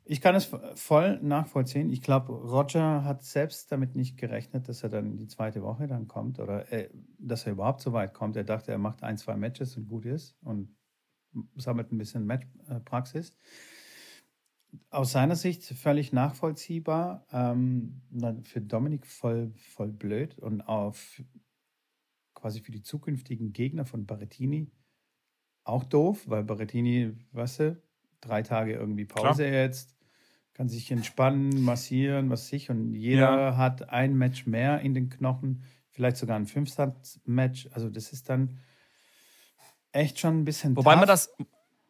ich kann es voll nachvollziehen. Ich glaube, Roger hat selbst damit nicht gerechnet, dass er dann die zweite Woche dann kommt oder äh, dass er überhaupt so weit kommt. Er dachte, er macht ein, zwei Matches und gut ist und sammelt ein bisschen Matchpraxis. Äh, aus seiner Sicht völlig nachvollziehbar. Ähm, für Dominik voll, voll blöd und auf quasi für die zukünftigen Gegner von Barrettini auch doof, weil Barrettini, weißt du, drei Tage irgendwie Pause Klar. jetzt, kann sich entspannen, massieren, was sich und jeder ja. hat ein Match mehr in den Knochen, vielleicht sogar ein Fünfstand-Match. Also das ist dann echt schon ein bisschen. Wobei tough. man das,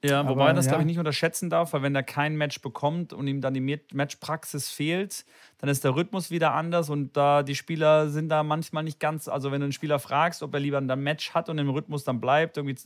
ja, wobei man das, ja. glaube ich, nicht unterschätzen darf, weil wenn er kein Match bekommt und ihm dann die Matchpraxis fehlt, dann ist der Rhythmus wieder anders und da die Spieler sind da manchmal nicht ganz, also wenn du einen Spieler fragst, ob er lieber ein Match hat und im Rhythmus dann bleibt, irgendwie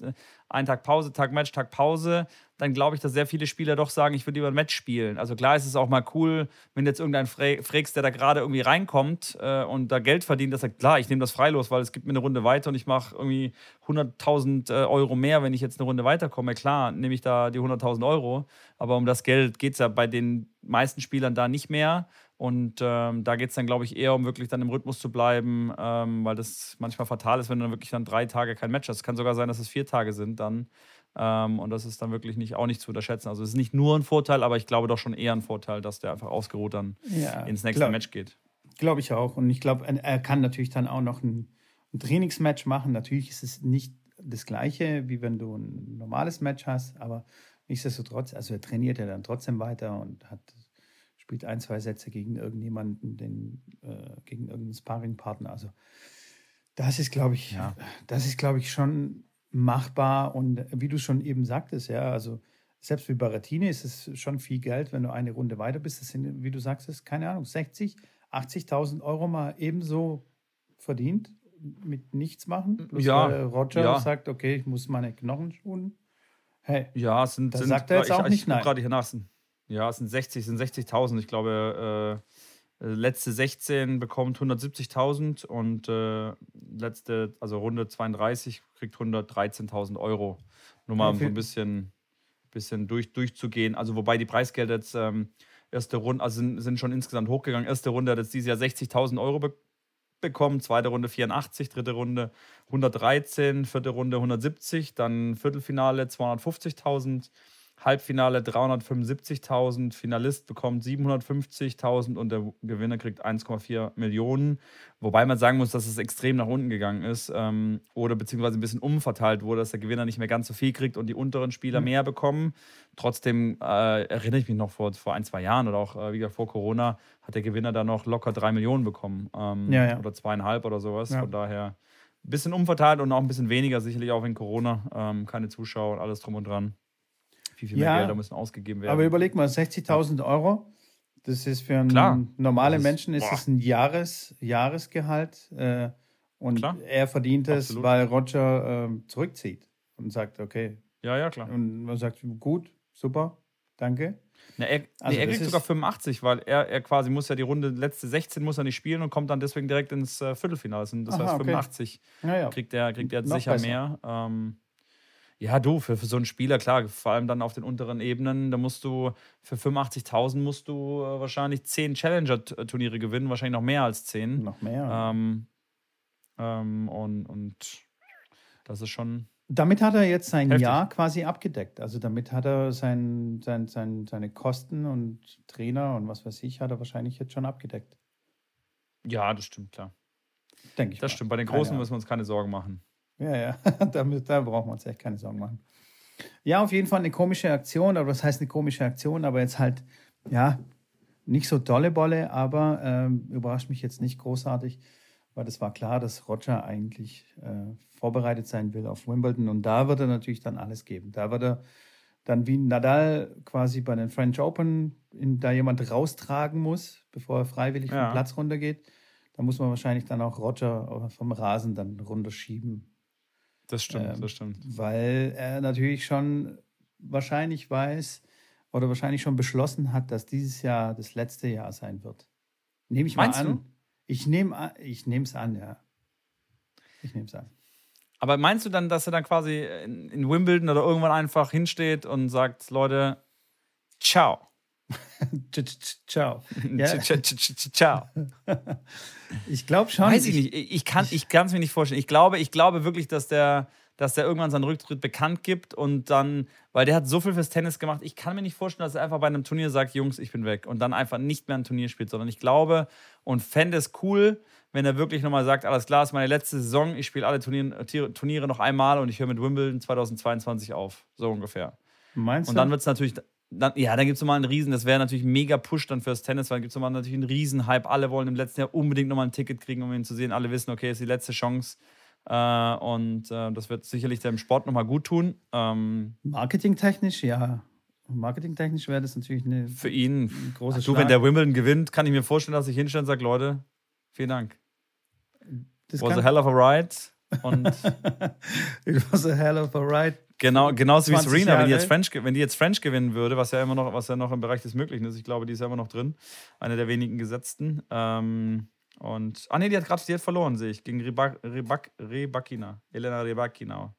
einen Tag Pause, Tag Match, Tag Pause, dann glaube ich, dass sehr viele Spieler doch sagen, ich würde lieber ein Match spielen. Also klar ist es auch mal cool, wenn jetzt irgendein fragst, der da gerade irgendwie reinkommt äh, und da Geld verdient, dass er sagt, klar, ich nehme das freilos, weil es gibt mir eine Runde weiter und ich mache irgendwie 100.000 äh, Euro mehr, wenn ich jetzt eine Runde weiterkomme. Klar, nehme ich da die 100.000 Euro, aber um das Geld geht es ja bei den meisten Spielern da nicht mehr. Und ähm, da geht es dann, glaube ich, eher um wirklich dann im Rhythmus zu bleiben, ähm, weil das manchmal fatal ist, wenn du dann wirklich dann drei Tage kein Match hast. Es kann sogar sein, dass es vier Tage sind dann. Ähm, und das ist dann wirklich nicht, auch nicht zu unterschätzen. Also es ist nicht nur ein Vorteil, aber ich glaube doch schon eher ein Vorteil, dass der einfach ausgeruht dann ja, ins nächste glaub, Match geht. Glaube ich auch. Und ich glaube, er kann natürlich dann auch noch ein, ein Trainingsmatch machen. Natürlich ist es nicht das Gleiche, wie wenn du ein normales Match hast, aber nichtsdestotrotz, also er trainiert ja dann trotzdem weiter und hat spielt ein, zwei Sätze gegen irgendjemanden, den, äh, gegen irgendeinen Sparringpartner. Also das ist, glaube ich, ja. das ist, glaube ich, schon machbar. Und wie du schon eben sagtest, ja, also selbst für Baratini ist es schon viel Geld, wenn du eine Runde weiter bist. Das sind, wie du sagst, ist, keine Ahnung, 60, 80.000 Euro mal ebenso verdient mit nichts machen. Bloß ja, Roger ja. sagt, okay, ich muss meine Knochen schonen. Hey, ja, sind, das sind, sagt er jetzt ich, auch ich, nicht ich, Gerade hier nach, ja, es sind 60, sind 60.000. Ich glaube, äh, letzte 16 bekommt 170.000 und äh, letzte, also Runde 32 kriegt 113.000 Euro. Nur mal um so ein bisschen bisschen durch, durchzugehen. Also wobei die Preisgelder jetzt ähm, erste Runde, also sind, sind, schon insgesamt hochgegangen. Erste Runde hat jetzt dieses Jahr 60.000 Euro be bekommen, zweite Runde 84, dritte Runde 113, vierte Runde 170, dann Viertelfinale 250.000. Halbfinale 375.000, Finalist bekommt 750.000 und der Gewinner kriegt 1,4 Millionen. Wobei man sagen muss, dass es extrem nach unten gegangen ist ähm, oder beziehungsweise ein bisschen umverteilt wurde, dass der Gewinner nicht mehr ganz so viel kriegt und die unteren Spieler mhm. mehr bekommen. Trotzdem äh, erinnere ich mich noch vor, vor ein, zwei Jahren oder auch äh, wieder vor Corona hat der Gewinner da noch locker drei Millionen bekommen ähm, ja, ja. oder zweieinhalb oder sowas. Ja. Von daher ein bisschen umverteilt und auch ein bisschen weniger, sicherlich auch in Corona. Ähm, keine Zuschauer und alles drum und dran viel, viel mehr ja, Geld da müssen ausgegeben werden. Aber überleg mal, 60.000 Euro, das ist für einen Klar, normalen Menschen ist das ein Jahres, Jahresgehalt. Äh, und klar, er verdient es, weil Roger äh, zurückzieht und sagt, okay. Ja, ja, klar. Und man sagt, gut, super, danke. Na, er, also nee, er kriegt sogar 85, weil er, er quasi muss ja die Runde, letzte 16 muss er nicht spielen und kommt dann deswegen direkt ins äh, Viertelfinale. Das heißt, Aha, 85 okay. ja, ja. kriegt er, kriegt er sicher besser. mehr. Ähm, ja, du, für, für so einen Spieler, klar, vor allem dann auf den unteren Ebenen, da musst du für 85.000 musst du äh, wahrscheinlich 10 Challenger-Turniere gewinnen, wahrscheinlich noch mehr als 10. Noch mehr. Ähm, ähm, und, und das ist schon. Damit hat er jetzt sein heftig. Jahr quasi abgedeckt. Also damit hat er sein, sein, sein, seine Kosten und Trainer und was weiß ich, hat er wahrscheinlich jetzt schon abgedeckt. Ja, das stimmt, klar. Denke ich. Das mal. stimmt. Bei den Großen müssen wir uns keine Sorgen machen. Ja, ja, da, da brauchen wir uns echt keine Sorgen machen. Ja, auf jeden Fall eine komische Aktion, aber was heißt eine komische Aktion, aber jetzt halt, ja, nicht so dolle Bolle, aber ähm, überrascht mich jetzt nicht großartig, weil das war klar, dass Roger eigentlich äh, vorbereitet sein will auf Wimbledon und da wird er natürlich dann alles geben. Da wird er dann wie Nadal quasi bei den French Open in, da jemand raustragen muss, bevor er freiwillig ja. vom Platz runtergeht. Da muss man wahrscheinlich dann auch Roger vom Rasen dann runterschieben. Das stimmt, ähm, das stimmt. Weil er natürlich schon wahrscheinlich weiß oder wahrscheinlich schon beschlossen hat, dass dieses Jahr das letzte Jahr sein wird. Nehme ich Meinst mal an. Du? Ich nehme ich nehme es an, ja. Ich nehme es an. Aber meinst du dann, dass er dann quasi in, in Wimbledon oder irgendwann einfach hinsteht und sagt, Leute, ciao? Ciao. Ciao. Ich glaube schon. Weiß ich nicht. Ich kann es mir nicht vorstellen. Ich glaube, ich glaube wirklich, dass der, dass der irgendwann seinen Rücktritt bekannt gibt und dann, weil der hat so viel fürs Tennis gemacht. Ich kann mir nicht vorstellen, dass er einfach bei einem Turnier sagt, Jungs, ich bin weg und dann einfach nicht mehr ein Turnier spielt, sondern ich glaube und fände es cool, wenn er wirklich nochmal sagt, alles klar, ist meine letzte Saison, ich spiele alle Turniere, Turniere noch einmal und ich höre mit Wimbledon 2022 auf. So ungefähr. Meinst du? Und dann wird es natürlich, dann, ja, dann gibt es nochmal einen Riesen, das wäre natürlich mega Push dann fürs Tennis, weil dann gibt es nochmal natürlich einen Riesen-Hype. Alle wollen im letzten Jahr unbedingt nochmal ein Ticket kriegen, um ihn zu sehen. Alle wissen, okay, ist die letzte Chance. Äh, und äh, das wird sicherlich dem Sport nochmal gut tun. Ähm, Marketingtechnisch, ja. Marketingtechnisch wäre das natürlich eine für ihn große Ach, Du, wenn der Wimbledon gewinnt, kann ich mir vorstellen, dass ich hinstelle und sage, Leute, vielen Dank. Das was a hell of a ride. Und It was a hell of a ride. Genau, genauso wie Serena, wenn die, jetzt French, wenn die jetzt French gewinnen würde, was ja immer noch, was ja noch im Bereich des Möglichen ist, ich glaube, die ist ja immer noch drin, eine der wenigen Gesetzten. Ähm, und, ah nee, die hat gerade, die hat verloren, sehe ich, gegen Rebak, Rebak, Rebakina, Elena Rebakina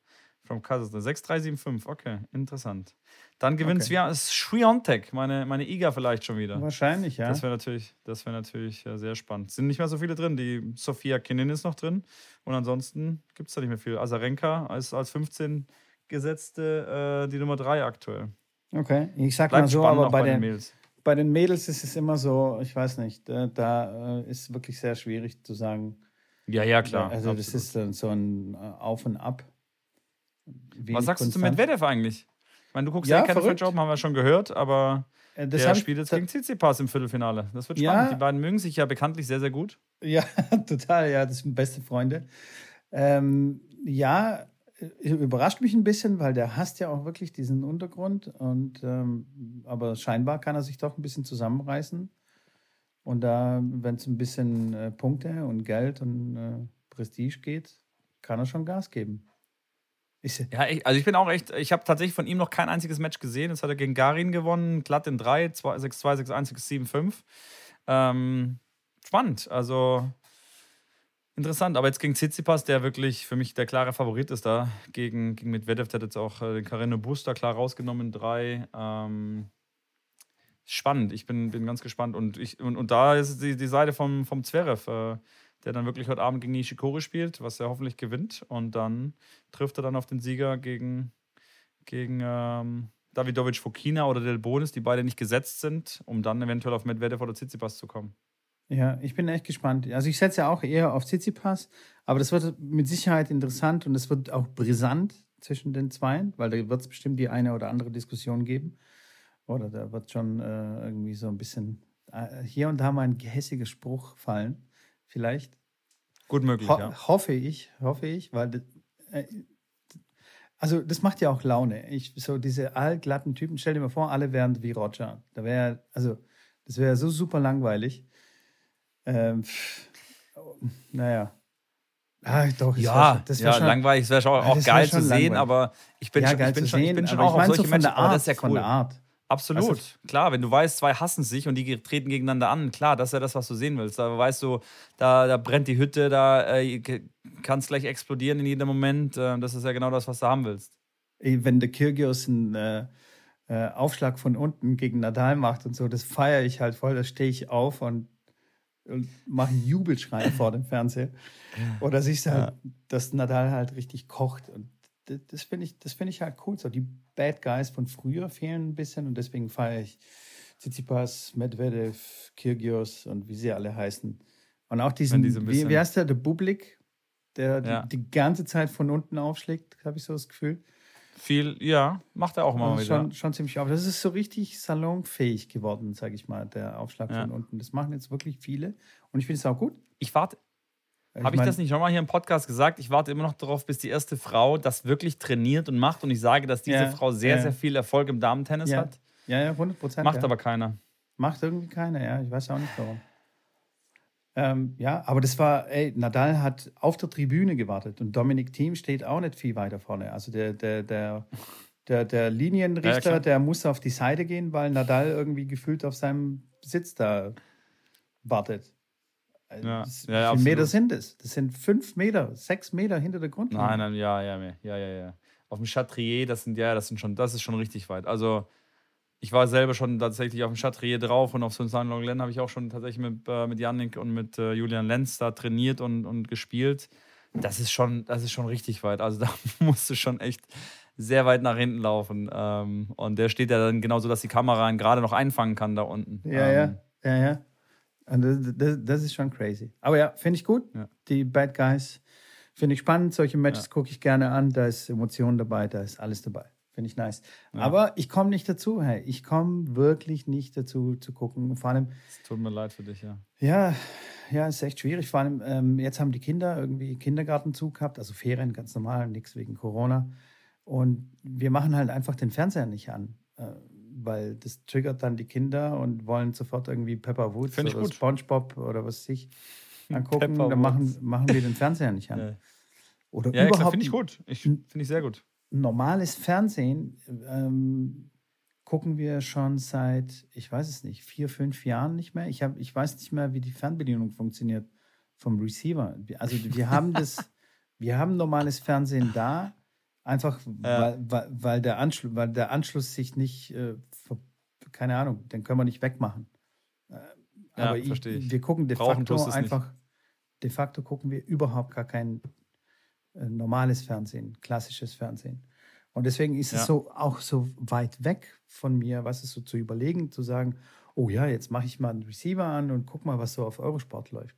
from Kasachstan. 6-3-7-5, okay, interessant. Dann gewinnt okay. Sviontek, meine, meine Iga vielleicht schon wieder. Wahrscheinlich, ja. Das wäre natürlich, das wär natürlich äh, sehr spannend. Sind nicht mehr so viele drin. Die Sofia Kinin ist noch drin. Und ansonsten gibt es da nicht mehr viel. Azarenka ist als 15 gesetzte äh, die Nummer 3 aktuell. Okay, ich sag Bleibt mal so, aber bei, bei den, Mädels. bei den Mädels ist es immer so, ich weiß nicht, da, da äh, ist wirklich sehr schwierig zu sagen. Ja, ja, klar. Also, absolut. das ist so ein Auf und Ab. Was sagst konstant. du zu Medvedev eigentlich? Ich meine, du guckst ja, ja keine French Open, haben wir schon gehört, aber äh, das der spielt jetzt gegen Tsitsipas im Viertelfinale. Das wird spannend. Ja, die beiden mögen sich ja bekanntlich sehr, sehr gut. Ja, total. Ja, das sind beste Freunde. Ähm, ja, äh, überrascht mich ein bisschen, weil der hasst ja auch wirklich diesen Untergrund. Und, ähm, aber scheinbar kann er sich doch ein bisschen zusammenreißen. Und da, wenn es ein bisschen äh, Punkte und Geld und äh, Prestige geht, kann er schon Gas geben. Ich, ja, ich, also ich bin auch echt, ich habe tatsächlich von ihm noch kein einziges Match gesehen. Jetzt hat er gegen Garin gewonnen, glatt in 3, 6-2, 6-1, 6-7, 5. spannend, also interessant. Aber jetzt gegen Tsitsipas, der wirklich für mich der klare Favorit ist da, gegen, gegen Medvedev, der hat jetzt auch äh, den Carino Booster klar rausgenommen 3. Ähm, spannend, ich bin, bin ganz gespannt. Und, ich, und, und da ist die, die Seite vom, vom Zverev. Äh, der dann wirklich heute Abend gegen Nishikori spielt, was er hoffentlich gewinnt. Und dann trifft er dann auf den Sieger gegen, gegen ähm, Davidovic Fokina oder Del Bonis, die beide nicht gesetzt sind, um dann eventuell auf Medvedev oder Tsitsipas zu kommen. Ja, ich bin echt gespannt. Also ich setze ja auch eher auf Tsitsipas, aber das wird mit Sicherheit interessant und es wird auch brisant zwischen den Zweien, weil da wird es bestimmt die eine oder andere Diskussion geben. Oder da wird schon äh, irgendwie so ein bisschen äh, hier und da mal ein gehässiger Spruch fallen vielleicht. Gut möglich, Ho ja. Hoffe ich, hoffe ich, weil äh, also das macht ja auch Laune. Ich, so diese allglatten Typen, stell dir mal vor, alle wären wie Roger. Da wäre, also, das wäre so super langweilig. Ähm, naja. Ah, doch, ja, das ja schon, langweilig, das wäre auch, auch geil zu sehen, aber ich bin ja, schon, ich bin schon, ich bin schon auch auf solche so Menschen, Art, das ist ja cool. Absolut, also, klar. Wenn du weißt, zwei hassen sich und die treten gegeneinander an, klar, das ist ja das, was du sehen willst. Da weißt du, da, da brennt die Hütte, da äh, kann es gleich explodieren in jedem Moment. Äh, das ist ja genau das, was du haben willst. Wenn der Kyrgios einen äh, äh, Aufschlag von unten gegen Nadal macht und so, das feiere ich halt voll. Da stehe ich auf und, und mache einen Jubelschrei vor dem Fernseher. Oder siehst du halt, dass Nadal halt richtig kocht und das finde ich, das ich halt cool. So die Bad Guys von früher fehlen ein bisschen und deswegen feiere ich Tsitsipas, Medvedev, Kyrgios und wie sie alle heißen. Und auch diesen, wie, wie heißt der, der Bublik, der ja. die, die, ganze Zeit von unten aufschlägt, habe ich so das Gefühl. Viel, ja, macht er auch mal also wieder. Schon, schon ziemlich auf. Das ist so richtig salonfähig geworden, sage ich mal, der Aufschlag ja. von unten. Das machen jetzt wirklich viele und ich finde es auch gut. Ich warte habe ich, ich das nicht nochmal hier im Podcast gesagt? Ich warte immer noch darauf, bis die erste Frau das wirklich trainiert und macht. Und ich sage, dass diese ja, Frau sehr, ja. sehr viel Erfolg im Damentennis ja. hat. Ja, ja, 100 Prozent. Macht aber keiner. Macht irgendwie keiner, ja. Ich weiß auch nicht warum. Ähm, ja, aber das war, ey, Nadal hat auf der Tribüne gewartet und Dominik Thiem steht auch nicht viel weiter vorne. Also der, der, der, der, der Linienrichter, ja, der muss auf die Seite gehen, weil Nadal irgendwie gefühlt auf seinem Sitz da wartet. Also ja, das, ja, ja, wie viele Meter sind es? Das sind fünf Meter, sechs Meter hinter der Grundlinie. Nein, nein, ja, ja, ja, ja, ja. Auf dem Chatrier, das sind ja, das sind schon, das ist schon richtig weit. Also ich war selber schon tatsächlich auf dem Chatrier drauf und auf so St. Longlen habe ich auch schon tatsächlich mit, äh, mit Yannick und mit äh, Julian Lenz da trainiert und, und gespielt. Das ist schon, das ist schon richtig weit. Also da musst du schon echt sehr weit nach hinten laufen. Ähm, und der steht ja dann genauso, dass die Kamera ihn gerade noch einfangen kann da unten. Ja, ähm, ja, ja, ja. Das, das, das, ist schon crazy. Aber ja, finde ich gut. Ja. Die Bad Guys finde ich spannend. Solche Matches ja. gucke ich gerne an. Da ist Emotion dabei, da ist alles dabei. Finde ich nice. Ja. Aber ich komme nicht dazu, hey. Ich komme wirklich nicht dazu zu gucken. Vor allem. Es tut mir leid für dich, ja. Ja, ja, ist echt schwierig. Vor allem, ähm, jetzt haben die Kinder irgendwie Kindergartenzug gehabt, also Ferien, ganz normal, nichts wegen Corona. Und wir machen halt einfach den Fernseher nicht an. Äh, weil das triggert dann die Kinder und wollen sofort irgendwie Pepper Woods oder gut. SpongeBob oder was weiß ich angucken. dann machen, machen wir den Fernseher nicht an. Ja. Oder ja, überhaupt finde ich gut. Ich, finde ich sehr gut. Normales Fernsehen ähm, gucken wir schon seit, ich weiß es nicht, vier, fünf Jahren nicht mehr. Ich, hab, ich weiß nicht mehr, wie die Fernbedienung funktioniert vom Receiver. Also wir haben das, wir haben normales Fernsehen da, Einfach, ja. weil, weil, weil, der Anschluss, weil der Anschluss sich nicht, äh, keine Ahnung, den können wir nicht wegmachen. Äh, aber ja, ich, ich. wir gucken de facto einfach, nicht. de facto gucken wir überhaupt gar kein normales Fernsehen, klassisches Fernsehen. Und deswegen ist ja. es so auch so weit weg von mir, was ist so zu überlegen, zu sagen, oh ja, jetzt mache ich mal einen Receiver an und guck mal, was so auf Eurosport läuft.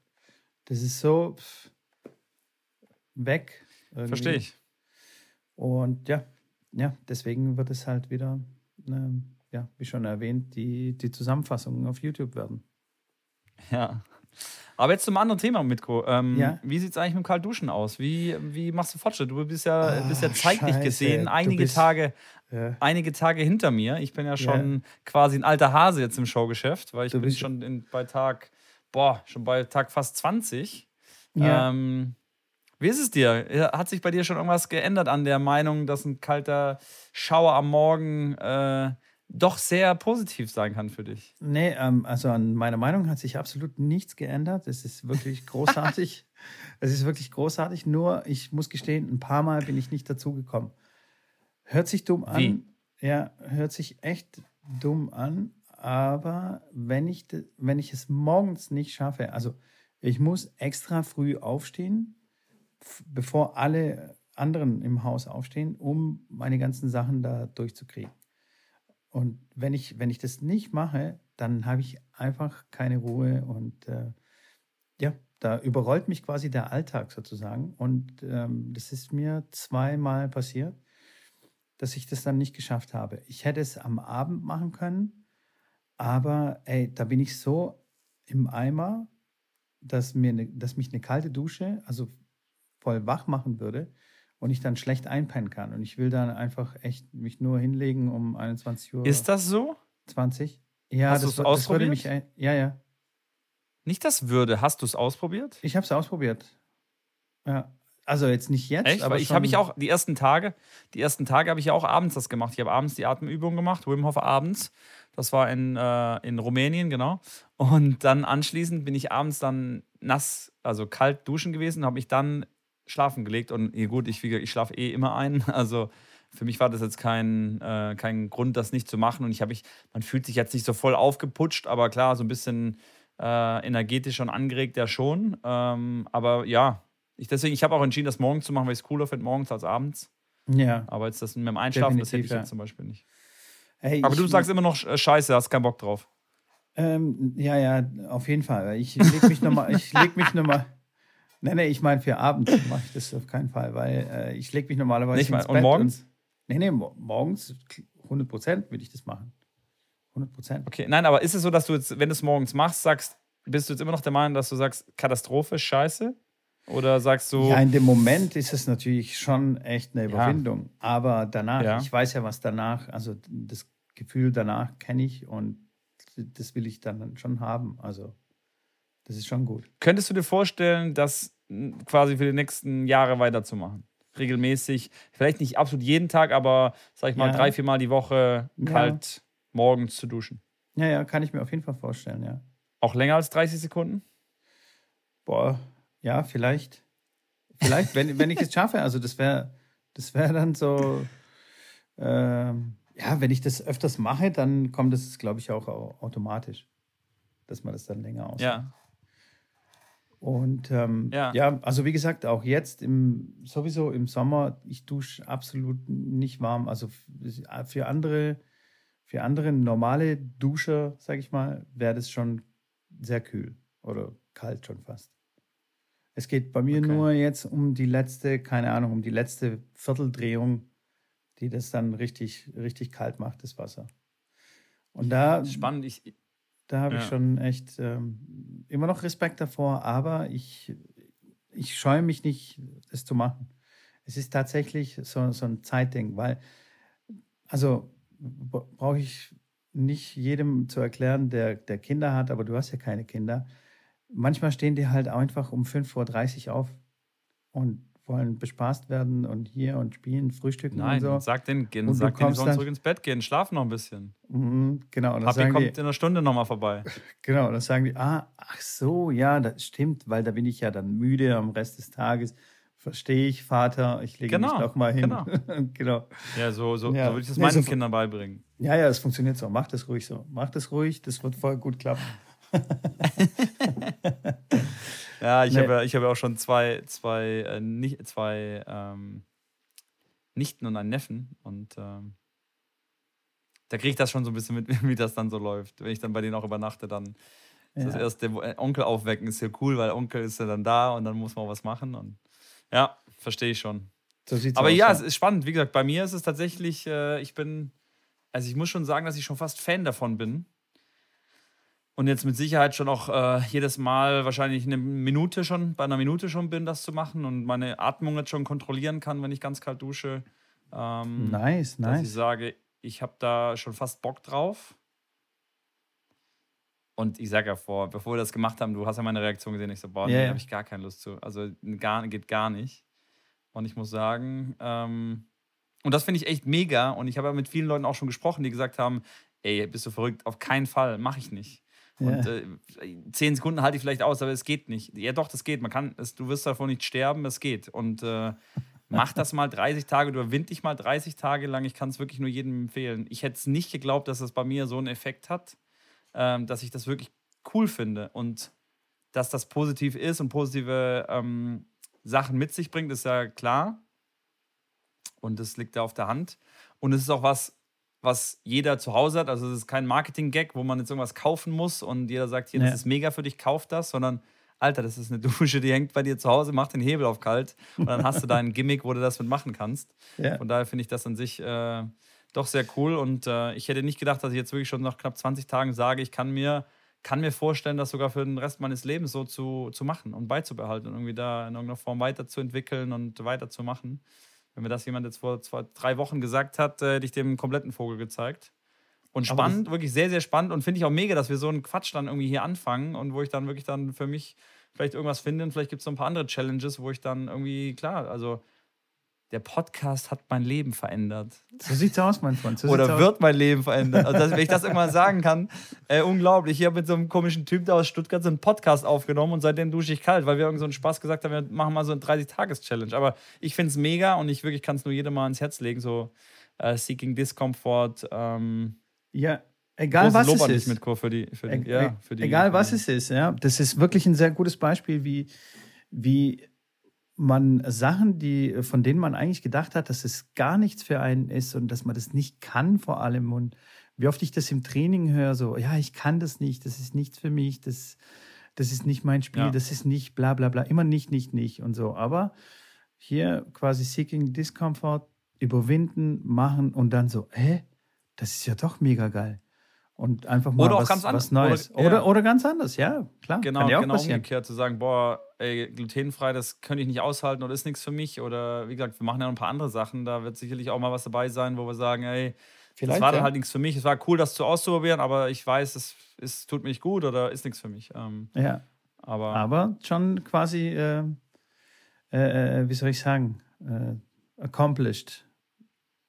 Das ist so pff, weg. Verstehe ich. Und ja, ja, deswegen wird es halt wieder, äh, ja, wie schon erwähnt, die, die Zusammenfassungen auf YouTube werden. Ja. Aber jetzt zum anderen Thema, Mitko. Ähm, ja? Wie sieht es eigentlich mit dem Kaltduschen aus? Wie, wie machst du Fortschritt? Du bist ja, oh, bist ja zeitlich Scheiße. gesehen einige bist, Tage, ja. einige Tage hinter mir. Ich bin ja schon ja. quasi ein alter Hase jetzt im Showgeschäft, weil ich du bin schon in, bei Tag, boah, schon bei Tag fast 20. Ja. Ähm, wie ist es dir? Hat sich bei dir schon irgendwas geändert an der Meinung, dass ein kalter Schauer am Morgen äh, doch sehr positiv sein kann für dich. Nee, ähm, also an meiner Meinung hat sich absolut nichts geändert. Es ist wirklich großartig. es ist wirklich großartig. Nur, ich muss gestehen, ein paar Mal bin ich nicht dazugekommen. Hört sich dumm an. Wie? Ja, hört sich echt dumm an. Aber wenn ich, wenn ich es morgens nicht schaffe, also ich muss extra früh aufstehen, bevor alle anderen im Haus aufstehen, um meine ganzen Sachen da durchzukriegen. Und wenn ich, wenn ich das nicht mache, dann habe ich einfach keine Ruhe und äh, ja, da überrollt mich quasi der Alltag sozusagen. Und ähm, das ist mir zweimal passiert, dass ich das dann nicht geschafft habe. Ich hätte es am Abend machen können, aber ey, da bin ich so im Eimer, dass, mir ne, dass mich eine kalte Dusche, also voll wach machen würde und ich dann schlecht einpennen kann. Und ich will dann einfach echt mich nur hinlegen um 21 Uhr. Ist das so? 20? Ja, Hast das, das würde mich. Ja, ja. Nicht das würde. Hast du es ausprobiert? Ich habe es ausprobiert. Ja. Also jetzt nicht jetzt, Echt? aber ich habe ich auch die ersten Tage, die ersten Tage habe ich ja auch abends das gemacht. Ich habe abends die Atemübung gemacht, Wim Hof abends. Das war in, äh, in Rumänien, genau. Und dann anschließend bin ich abends dann nass, also kalt duschen gewesen, habe mich dann schlafen gelegt und gut, ich, ich schlafe eh immer ein. Also für mich war das jetzt kein, äh, kein Grund, das nicht zu machen. Und ich habe mich, man fühlt sich jetzt nicht so voll aufgeputscht, aber klar, so ein bisschen äh, energetisch und angeregt ja schon. Ähm, aber ja, ich deswegen, ich habe auch entschieden, das morgens zu machen, weil ich es cooler finde, morgens als abends. Ja. Aber jetzt das mit dem Einschlafen, Definitiv, das hätte ich ja. jetzt zum Beispiel nicht. Hey, aber du sagst immer noch äh, Scheiße, hast keinen Bock drauf. Ähm, ja, ja, auf jeden Fall. Ich leg mich nochmal, ich leg mich nochmal. Nee, nee, ich meine, für abends mache ich das auf keinen Fall, weil äh, ich lege mich normalerweise Nicht ins mal. Bett. Und morgens? Und, nee, nee, morgens 100 Prozent würde ich das machen. 100 Prozent. Okay, nein, aber ist es so, dass du jetzt, wenn du es morgens machst, sagst, bist du jetzt immer noch der Meinung, dass du sagst, Katastrophe, Scheiße? Oder sagst du. Ja, in dem Moment ist es natürlich schon echt eine Überwindung. Ja. Aber danach, ja. ich weiß ja, was danach, also das Gefühl danach kenne ich und das will ich dann schon haben. Also. Das ist schon gut. Könntest du dir vorstellen, das quasi für die nächsten Jahre weiterzumachen? Regelmäßig, vielleicht nicht absolut jeden Tag, aber sag ich mal ja. drei, viermal die Woche kalt ja. morgens zu duschen. Ja, ja, kann ich mir auf jeden Fall vorstellen, ja. Auch länger als 30 Sekunden? Boah, ja, vielleicht. Vielleicht, wenn, wenn ich es schaffe. Also das wäre das wär dann so, ähm, ja, wenn ich das öfters mache, dann kommt das, glaube ich, auch automatisch, dass man das dann länger aushält. Ja. Und ähm, ja. ja. also wie gesagt, auch jetzt im sowieso im Sommer, ich dusche absolut nicht warm. Also für andere, für andere normale Duscher, sag ich mal, wäre das schon sehr kühl oder kalt schon fast. Es geht bei mir okay. nur jetzt um die letzte, keine Ahnung, um die letzte Vierteldrehung, die das dann richtig, richtig kalt macht, das Wasser. Und da. Spannend. Ich, da habe ja. ich schon echt ähm, immer noch Respekt davor, aber ich, ich scheue mich nicht, das zu machen. Es ist tatsächlich so, so ein Zeitding, weil, also brauche ich nicht jedem zu erklären, der, der Kinder hat, aber du hast ja keine Kinder. Manchmal stehen die halt einfach um 5.30 Uhr auf und wollen bespaßt werden und hier und spielen, frühstücken Nein, und so. sag den, gehen, sag denen, die sollen zurück ins Bett gehen, schlafen noch ein bisschen. Mhm, genau. Und Papi kommt die, in einer Stunde nochmal vorbei. Genau, und dann sagen die, ah, ach so, ja, das stimmt, weil da bin ich ja dann müde am Rest des Tages. Verstehe ich, Vater, ich lege genau, mich doch mal hin. Genau. genau. Ja, so, so, ja. so würde ich das nee, meinen so, Kindern beibringen. Ja, ja, das funktioniert so. Mach das ruhig so. Mach das ruhig, das wird voll gut klappen. Ja, ich nee. habe ich hab auch schon zwei, zwei, äh, nicht, zwei ähm, Nichten und einen Neffen. Und ähm, da kriege ich das schon so ein bisschen mit, wie das dann so läuft. Wenn ich dann bei denen auch übernachte, dann ja. das erste äh, Onkel aufwecken ist ja cool, weil Onkel ist ja dann da und dann muss man was machen. Und ja, verstehe ich schon. So Aber aus, ja, ja, es ist spannend. Wie gesagt, bei mir ist es tatsächlich, äh, ich bin, also ich muss schon sagen, dass ich schon fast Fan davon bin. Und jetzt mit Sicherheit schon auch äh, jedes Mal wahrscheinlich eine Minute schon, bei einer Minute schon bin, das zu machen und meine Atmung jetzt schon kontrollieren kann, wenn ich ganz kalt dusche. Ähm, nice, nice. Dass ich sage, ich habe da schon fast Bock drauf. Und ich sage ja vor, bevor wir das gemacht haben, du hast ja meine Reaktion gesehen, ich so, boah, yeah. nee, habe ich gar keine Lust zu. Also gar, geht gar nicht. Und ich muss sagen, ähm, und das finde ich echt mega. Und ich habe ja mit vielen Leuten auch schon gesprochen, die gesagt haben, ey, bist du verrückt? Auf keinen Fall, mache ich nicht. Und äh, zehn Sekunden halte ich vielleicht aus, aber es geht nicht. Ja, doch, das geht. Man kann, es, du wirst davon nicht sterben, es geht. Und äh, mach das mal 30 Tage, du überwind dich mal 30 Tage lang. Ich kann es wirklich nur jedem empfehlen. Ich hätte es nicht geglaubt, dass das bei mir so einen Effekt hat, ähm, dass ich das wirklich cool finde. Und dass das positiv ist und positive ähm, Sachen mit sich bringt, ist ja klar. Und das liegt da auf der Hand. Und es ist auch was, was jeder zu Hause hat. Also es ist kein Marketing-Gag, wo man jetzt irgendwas kaufen muss und jeder sagt, hier, das ist mega für dich, kauf das, sondern Alter, das ist eine Dusche, die hängt bei dir zu Hause, mach den Hebel auf kalt und dann hast du deinen Gimmick, wo du das mit machen kannst. Ja. Von daher finde ich das an sich äh, doch sehr cool und äh, ich hätte nicht gedacht, dass ich jetzt wirklich schon nach knapp 20 Tagen sage, ich kann mir, kann mir vorstellen, das sogar für den Rest meines Lebens so zu, zu machen und beizubehalten und irgendwie da in irgendeiner Form weiterzuentwickeln und weiterzumachen. Wenn mir das jemand jetzt vor zwei, drei Wochen gesagt hat, äh, hätte ich dem kompletten Vogel gezeigt. Und spannend, wirklich sehr, sehr spannend und finde ich auch mega, dass wir so einen Quatsch dann irgendwie hier anfangen und wo ich dann wirklich dann für mich vielleicht irgendwas finde und vielleicht gibt es so ein paar andere Challenges, wo ich dann irgendwie, klar, also der Podcast hat mein Leben verändert. So sieht's aus, mein Freund. So Oder wird aus. mein Leben verändert. Also, dass, wenn ich das irgendwann sagen kann, äh, unglaublich. Ich habe mit so einem komischen Typ da aus Stuttgart so einen Podcast aufgenommen und seitdem dusche ich kalt, weil wir irgendwie so einen Spaß gesagt haben, wir machen mal so eine 30-Tages-Challenge. Aber ich finde es mega und ich wirklich kann es nur jedem mal ins Herz legen, so äh, Seeking Discomfort. Ähm, ja, egal was Lob es ist. Mit für die, für die, e ja, für die, egal was es ist, ja. Das ist wirklich ein sehr gutes Beispiel, wie, wie man Sachen, die, von denen man eigentlich gedacht hat, dass es gar nichts für einen ist und dass man das nicht kann vor allem. Und wie oft ich das im Training höre, so, ja, ich kann das nicht, das ist nichts für mich, das, das ist nicht mein Spiel, ja. das ist nicht bla bla bla, immer nicht, nicht, nicht und so. Aber hier quasi Seeking Discomfort, überwinden, machen und dann so, hä, das ist ja doch mega geil und einfach mal oder was, ganz was Neues. Oder, oder, ja. oder, ganz anders, ja, klar. Genau, ja genau passieren. umgekehrt zu sagen, boah, ey, glutenfrei, das könnte ich nicht aushalten oder ist nichts für mich. Oder wie gesagt, wir machen ja noch ein paar andere Sachen. Da wird sicherlich auch mal was dabei sein, wo wir sagen, ey, Vielleicht, das war dann ja. halt nichts für mich. Es war cool, das zu auszuprobieren, aber ich weiß, es, es tut mich gut oder ist nichts für mich. Ähm, ja. Aber, aber schon quasi, äh, äh, äh wie soll ich sagen, äh, accomplished.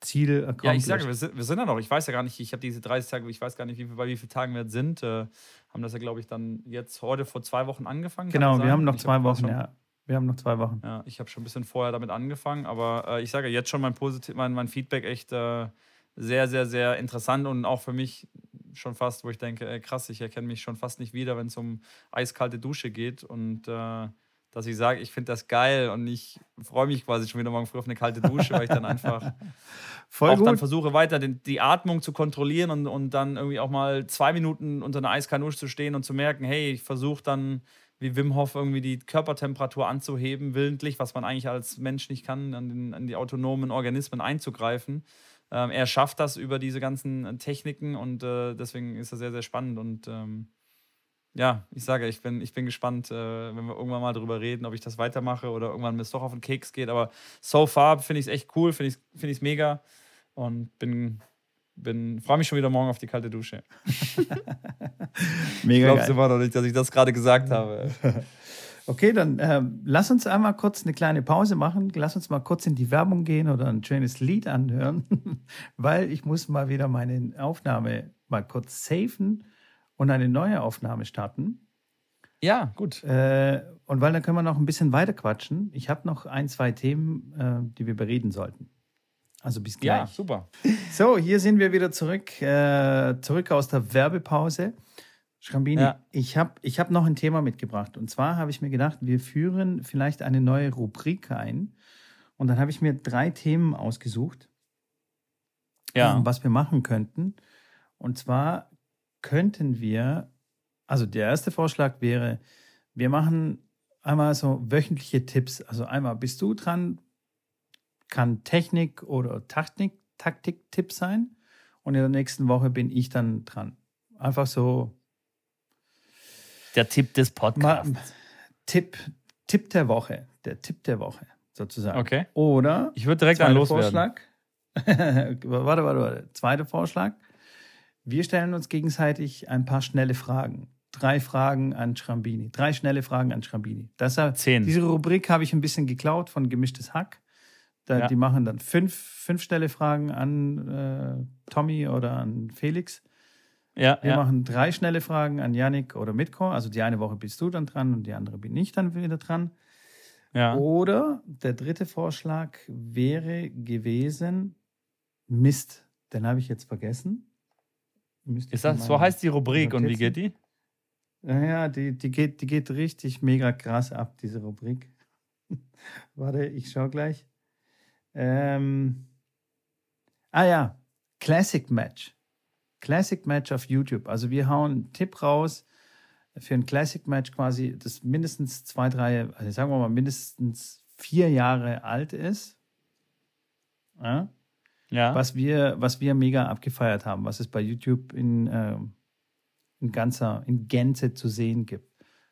Ziel accomplished. Ja, ich sage, wir sind, wir sind ja noch. Ich weiß ja gar nicht, ich habe diese 30 Tage, ich weiß gar nicht, wie, bei wie vielen Tagen wir jetzt sind. Äh, haben das ja, glaube ich, dann jetzt heute vor zwei Wochen angefangen. Genau, wir haben noch zwei hab Wochen, ja. Wir haben noch zwei Wochen. Ja, ich habe schon ein bisschen vorher damit angefangen, aber äh, ich sage jetzt schon mein, Positiv, mein, mein Feedback echt äh, sehr, sehr, sehr interessant und auch für mich schon fast, wo ich denke, ey, krass, ich erkenne mich schon fast nicht wieder, wenn es um eiskalte Dusche geht und äh, dass ich sage, ich finde das geil und ich freue mich quasi schon wieder morgen früh auf eine kalte Dusche, weil ich dann einfach Voll auch gut. dann versuche weiter den, die Atmung zu kontrollieren und, und dann irgendwie auch mal zwei Minuten unter einer eiskalten Dusche zu stehen und zu merken, hey, ich versuche dann wie Wim Hof irgendwie die Körpertemperatur anzuheben, willentlich, was man eigentlich als Mensch nicht kann, an, den, an die autonomen Organismen einzugreifen. Ähm, er schafft das über diese ganzen Techniken und äh, deswegen ist das sehr, sehr spannend und ähm, ja, ich sage, ich bin, ich bin gespannt, äh, wenn wir irgendwann mal darüber reden, ob ich das weitermache oder irgendwann mir es doch auf den Keks geht. Aber so far finde ich es echt cool, finde ich es find mega und bin, bin freue mich schon wieder morgen auf die kalte Dusche. mega. Ich glaube immer noch nicht, dass ich das gerade gesagt habe. Okay, dann äh, lass uns einmal kurz eine kleine Pause machen. Lass uns mal kurz in die Werbung gehen oder ein schönes Lied anhören, weil ich muss mal wieder meine Aufnahme mal kurz safen und eine neue Aufnahme starten. Ja, gut. Äh, und weil dann können wir noch ein bisschen weiter quatschen. Ich habe noch ein, zwei Themen, äh, die wir bereden sollten. Also bis gleich. Ja, super. So, hier sind wir wieder zurück, äh, zurück aus der Werbepause. Schrambini, ja. ich habe ich hab noch ein Thema mitgebracht. Und zwar habe ich mir gedacht, wir führen vielleicht eine neue Rubrik ein. Und dann habe ich mir drei Themen ausgesucht, ja. Ähm, was wir machen könnten. Und zwar könnten wir, also der erste Vorschlag wäre, wir machen einmal so wöchentliche Tipps. Also einmal bist du dran, kann Technik oder Taktik, Taktik-Tipp sein. Und in der nächsten Woche bin ich dann dran. Einfach so. Der Tipp des Podcasts. Tipp, Tipp der Woche. Der Tipp der Woche, sozusagen. Okay. Oder. Ich würde direkt einen loswerden. Vorschlag. warte, warte, warte. Zweiter Vorschlag. Wir stellen uns gegenseitig ein paar schnelle Fragen. Drei Fragen an Schrambini. Drei schnelle Fragen an Schrambini. Das, Zehn. Diese Rubrik habe ich ein bisschen geklaut von Gemischtes Hack. Da, ja. Die machen dann fünf, fünf schnelle Fragen an äh, Tommy oder an Felix. Ja, Wir ja. machen drei schnelle Fragen an Yannick oder Mitko. Also die eine Woche bist du dann dran und die andere bin ich dann wieder dran. Ja. Oder der dritte Vorschlag wäre gewesen, Mist, den habe ich jetzt vergessen. Ist das, so heißt die Rubrik und wie geht die? Naja, die, die, geht, die geht richtig mega krass ab, diese Rubrik. Warte, ich schau gleich. Ähm, ah ja, Classic Match. Classic Match auf YouTube. Also wir hauen einen Tipp raus für ein Classic Match quasi, das mindestens zwei, drei, also sagen wir mal mindestens vier Jahre alt ist. Ja? Ja. Was wir, was wir mega abgefeiert haben, was es bei YouTube in, äh, in ganzer, in Gänze zu sehen gibt.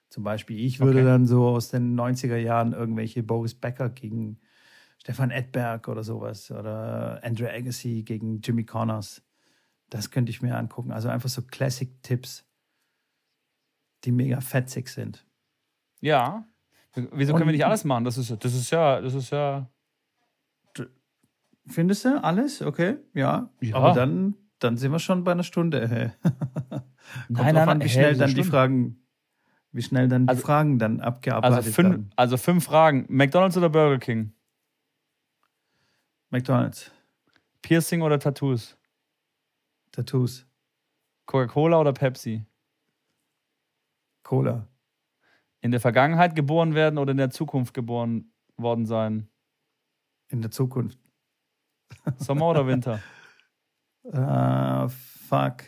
Zum Beispiel, ich würde Okay. dann so aus den 90er Jahren irgendwelche Boris Becker gegen Stefan Edberg oder sowas oder Andrew Agassi gegen Jimmy Connors. Das könnte ich mir angucken. Also einfach so Classic-Tipps, die mega fetzig sind. Ja. Wieso Und- können wir nicht alles machen? Das ist, das ist ja, das ist ja. Findest du alles? Okay, ja. Ja. Aber dann, dann sind wir schon bei einer Stunde. Hey. Kommt Nein, nein, an, wie schnell wieso dann die? Fragen, wie schnell dann Also- die Fragen dann abgearbeitet Also fünf, werden. also fünf Fragen. McDonalds oder Burger King? McDonalds, Piercing oder Tattoos? Tattoos, Coca-Cola oder Pepsi? Cola, In der Vergangenheit geboren werden oder in der Zukunft geboren worden sein? in der Zukunft. Sommer oder Winter? Ah, fuck.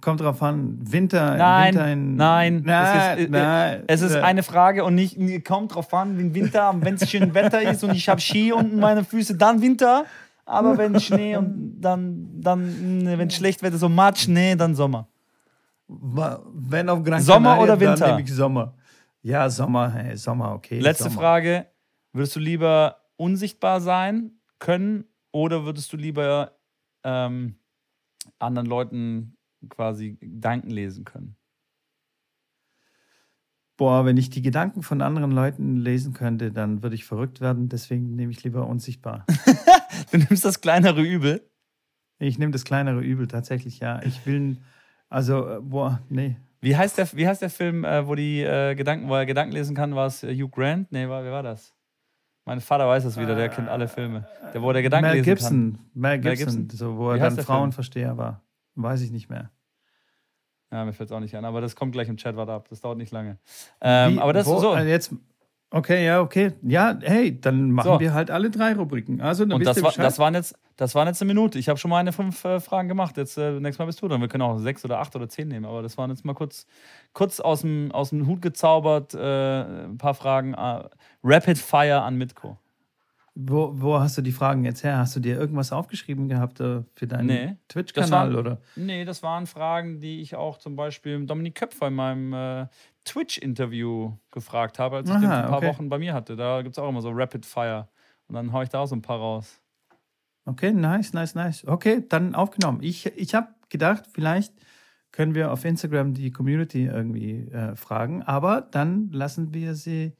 Kommt drauf an. Winter, Nein, Winter in. nein, nein, es ist- nein. Es ist Äh, eine Frage und nicht, kommt drauf an, wenn Winter, wenn es schön Wetter ist und ich habe Ski unten meine Füße, dann Winter. Aber wenn Schnee und dann, dann wenn schlecht Wetter, so Matsch, nee, dann Sommer. Wenn auf Gran Sommer Canaria, oder Winter? Dann nehme ich Sommer. Ja, Sommer, hey, Sommer, okay. Letzte Sommer. Frage: Würdest du lieber unsichtbar sein können oder würdest du lieber ähm, anderen Leuten quasi Gedanken lesen können? Boah, wenn ich die Gedanken von anderen Leuten lesen könnte, dann würde ich verrückt werden. Deswegen nehme ich lieber unsichtbar. Du nimmst das kleinere Übel. ich nehme das kleinere Übel tatsächlich, ja. Ich will, also, äh, boah, nee. Wie heißt der, wie heißt der Film, äh, wo die äh, Gedanken, wo er Gedanken lesen kann? War es äh, Hugh Grant? Nee, war, wer war das? Mein Vater weiß das wieder, der kennt alle Filme. Der, wo der Gedanken Mel Gibson, Mel Mel Gibson, Gibson. so, wo er dann? Frauenversteher war. Weiß ich nicht mehr. kann. Ja, mir fällt es auch nicht an, aber das kommt gleich im Chat, warte ab, das dauert nicht lange. Ähm, Wie- aber das wo, ist so. äh, Jetzt, okay, ja, okay. Ja, hey, dann machen So. wir halt alle drei Rubriken. Also, dann Und das, war, das, waren jetzt, das waren jetzt eine Minute. Ich habe schon meine fünf äh, Fragen gemacht. Jetzt äh, nächstes Mal bist du dann. Wir können auch sechs oder acht oder zehn nehmen. Aber das waren jetzt mal kurz, kurz aus, dem, aus dem Hut gezaubert. Äh, ein paar Fragen. Äh, Rapid Fire an Mitko. Wo, wo hast du die Fragen jetzt her? Hast du dir irgendwas aufgeschrieben gehabt äh, für deinen Nee, Twitch-Kanal oder? Nee, das waren Fragen, die ich auch zum Beispiel Dominik Köpfer in meinem äh, Twitch-Interview gefragt habe, als ich den Aha, vor ein paar okay. Wochen bei mir hatte. Da gibt es auch immer so Rapid Fire. Und dann hau ich da auch so ein paar raus. Okay, nice, nice, nice. Okay, dann aufgenommen. Ich, ich habe gedacht, vielleicht können wir auf Instagram die Community irgendwie äh, fragen, aber dann lassen wir sie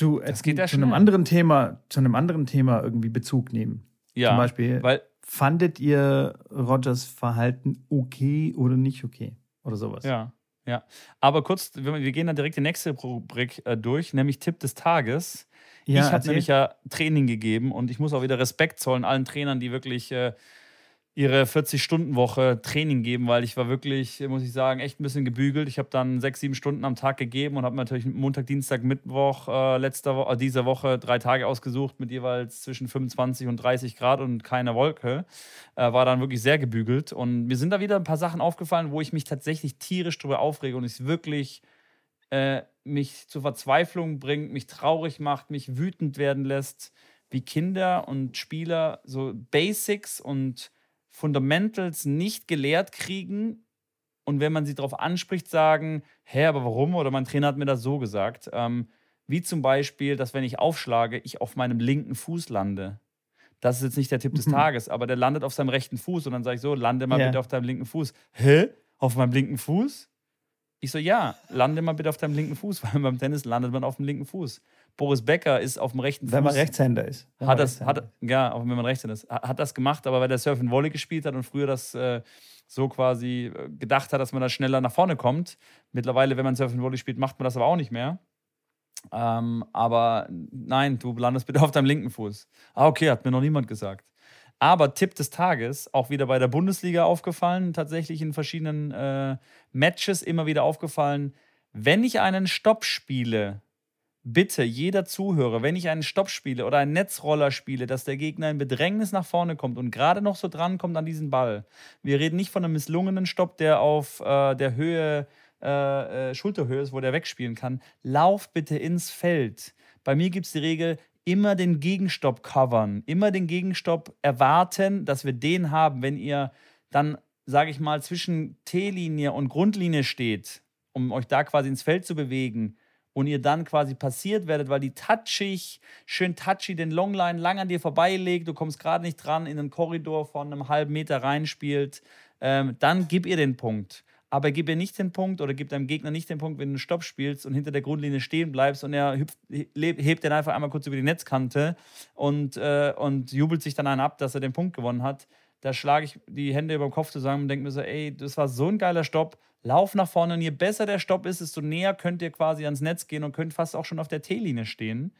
zu, ja zu einem anderen Thema, zu einem anderen Thema irgendwie Bezug nehmen. Ja, Zum Beispiel, weil fandet ihr Rogers Verhalten okay oder nicht okay? Oder sowas. Ja, ja. Aber kurz, wir gehen dann direkt die nächste Rubrik äh, durch, nämlich Tipp des Tages. Ja, ich habe nämlich ja Training gegeben und ich muss auch wieder Respekt zollen allen Trainern, die wirklich äh, ihre 40-Stunden-Woche Training geben, weil ich war wirklich, muss ich sagen, echt ein bisschen gebügelt. Ich habe dann sechs, sieben Stunden am Tag gegeben und habe natürlich Montag, Dienstag, Mittwoch äh, letzter Wo äh, dieser Woche drei Tage ausgesucht mit jeweils zwischen 25 und 30 Grad und keine Wolke. Äh, war dann wirklich sehr gebügelt und mir sind da wieder ein paar Sachen aufgefallen, wo ich mich tatsächlich tierisch drüber aufrege und ich wirklich äh, mich zur Verzweiflung bringt, mich traurig macht, mich wütend werden lässt, wie Kinder und Spieler so Basics und Fundamentals nicht gelehrt kriegen und wenn man sie darauf anspricht, sagen, hä, aber warum? Oder mein Trainer hat mir das so gesagt. Ähm, wie zum Beispiel, dass wenn ich aufschlage, ich auf meinem linken Fuß lande. Das ist jetzt nicht der Tipp des mhm. Tages, aber der landet auf seinem rechten Fuß und dann sage ich so, lande mal yeah. bitte auf deinem linken Fuß. Hä? Auf meinem linken Fuß? Ich so, ja, lande mal bitte auf deinem linken Fuß, weil beim Tennis landet man auf dem linken Fuß. Boris Becker ist auf dem rechten Fuß. Wenn man Rechtshänder ist. Hat das, hat, ja, auch wenn man Rechtshänder ist. Hat das gemacht, aber weil der Surf in Volley gespielt hat und früher das äh, so quasi äh, gedacht hat, dass man da schneller nach vorne kommt. Mittlerweile, wenn man Surf in Volley spielt, macht man das aber auch nicht mehr. Ähm, aber nein, du landest bitte auf deinem linken Fuß. Ah, okay, hat mir noch niemand gesagt. Aber Tipp des Tages, auch wieder bei der Bundesliga aufgefallen, tatsächlich in verschiedenen äh, Matches immer wieder aufgefallen, wenn ich einen Stopp spiele, bitte jeder Zuhörer, wenn ich einen Stopp spiele oder einen Netzroller spiele, dass der Gegner in Bedrängnis nach vorne kommt und gerade noch so drankommt an diesen Ball. Wir reden nicht von einem misslungenen Stopp, der auf äh, der Höhe, äh, äh, Schulterhöhe ist, wo der wegspielen kann. Lauf bitte ins Feld. Bei mir gibt es die Regel, immer den Gegenstopp covern, immer den Gegenstopp erwarten, dass wir den haben, wenn ihr dann, sage ich mal, zwischen T-Linie und Grundlinie steht, um euch da quasi ins Feld zu bewegen und ihr dann quasi passiert werdet, weil die touchig, schön touchy den Longline lang an dir vorbeilegt, du kommst gerade nicht dran, in einen Korridor von einem halben Meter reinspielt, ähm, dann gib ihr den Punkt aber gib ihr nicht den Punkt oder gib deinem Gegner nicht den Punkt, wenn du Stopp spielst und hinter der Grundlinie stehen bleibst und er hüpft, hebt den einfach einmal kurz über die Netzkante und, äh, und jubelt sich dann einen ab, dass er den Punkt gewonnen hat. Da schlage ich die Hände über den Kopf zusammen und denke mir so, ey, das war so ein geiler Stopp. Lauf nach vorne und je besser der Stopp ist, desto näher könnt ihr quasi ans Netz gehen und könnt fast auch schon auf der T-Linie stehen.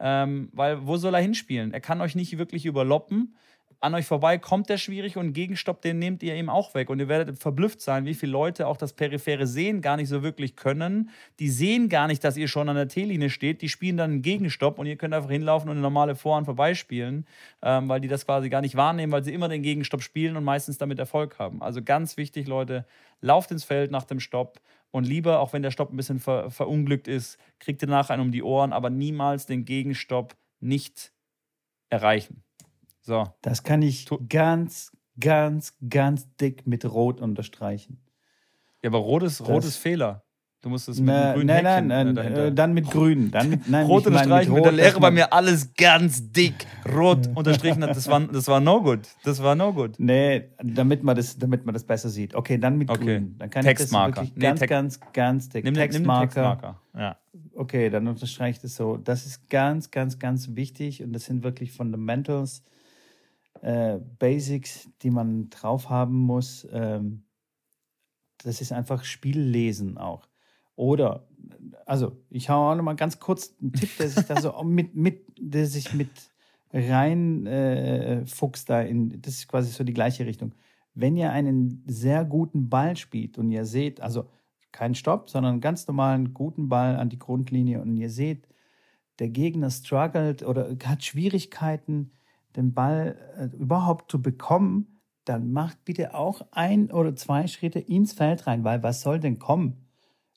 Ähm, weil wo soll er hinspielen? Er kann euch nicht wirklich überloppen an euch vorbei, kommt der schwierig und Gegenstopp, den nehmt ihr ihm auch weg. Und ihr werdet verblüfft sein, wie viele Leute auch das periphere Sehen gar nicht so wirklich können. Die sehen gar nicht, dass ihr schon an der T-Linie steht. Die spielen dann einen Gegenstopp und ihr könnt einfach hinlaufen und eine normale Vorhand vorbeispielen, ähm, weil die das quasi gar nicht wahrnehmen, weil sie immer den Gegenstopp spielen und meistens damit Erfolg haben. Also ganz wichtig, Leute, lauft ins Feld nach dem Stopp. Und lieber, auch wenn der Stopp ein bisschen ver verunglückt ist, kriegt ihr nachher einen um die Ohren, aber niemals den Gegenstopp nicht erreichen. So. Das kann ich ganz, ganz, ganz dick mit Rot unterstreichen. Ja, aber Rot ist, Rot ist Fehler. Du musst es mit na, einem grünen nein, Häkchen nein, nein, äh, dann mit grün. Dann mit, nein, Rot unterstreichen, mit, der Lehrer bei mir alles ganz dick rot unterstrichen hat. Das war, das war no good. Das war no good. Nee, damit man das, damit man das besser sieht. Okay, dann mit okay. grün. Dann kann Textmarker. Ich das wirklich nee, ganz, ganz, ganz dick. Nimm, Textmarker. Nimm Textmarker. Ja. Okay, dann unterstreiche ich das so. Das ist ganz, ganz, ganz wichtig und das sind wirklich Fundamentals äh, Basics, die man drauf haben muss. Ähm, das ist einfach Spiellesen auch. Oder, also ich hau auch noch mal ganz kurz einen Tipp, der sich da so mit, mit, der sich mit rein äh, fuchst da in, das ist quasi so die gleiche Richtung. Wenn ihr einen sehr guten Ball spielt und ihr seht, also kein Stopp, sondern einen ganz normalen guten Ball an die Grundlinie und ihr seht, der Gegner struggelt oder hat Schwierigkeiten, den Ball äh, überhaupt zu bekommen, dann macht bitte auch ein oder zwei Schritte ins Feld rein, weil was soll denn kommen?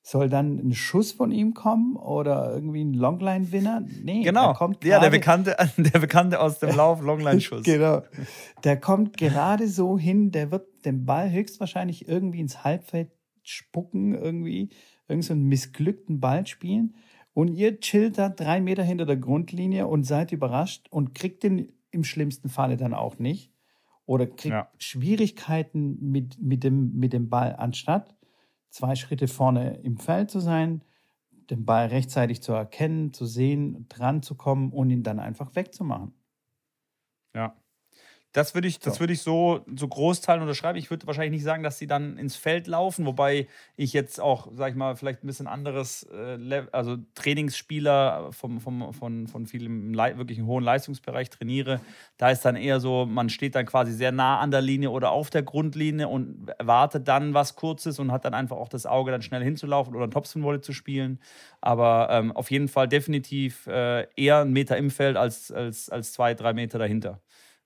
Soll dann ein Schuss von ihm kommen oder irgendwie ein Longline-Winner? Nee, genau. Der kommt ja, der Bekannte, der Bekannte aus dem Lauf, Longline-Schuss. genau. Der kommt gerade so hin, der wird den Ball höchstwahrscheinlich irgendwie ins Halbfeld spucken, irgendwie, irgend so einen missglückten Ball spielen. Und ihr chillt da drei Meter hinter der Grundlinie und seid überrascht und kriegt den im schlimmsten Falle dann auch nicht. Oder kriegt ja. Schwierigkeiten mit, mit, dem, mit dem Ball, anstatt zwei Schritte vorne im Feld zu sein, den Ball rechtzeitig zu erkennen, zu sehen, dran zu kommen und ihn dann einfach wegzumachen. Ja. Das würde ich, das so. ich so, so Großteilen unterschreiben. Ich würde wahrscheinlich nicht sagen, dass sie dann ins Feld laufen, wobei ich jetzt auch, sag ich mal, vielleicht ein bisschen anderes, äh, also Trainingsspieler vom, vom, von, von vielen wirklich hohen Leistungsbereich trainiere. Da ist dann eher so, man steht dann quasi sehr nah an der Linie oder auf der Grundlinie und erwartet dann was Kurzes und hat dann einfach auch das Auge, dann schnell hinzulaufen oder ein Topspin-Volley zu spielen. Aber ähm, auf jeden Fall definitiv äh, eher ein Meter im Feld als, als, als zwei, drei Meter dahinter.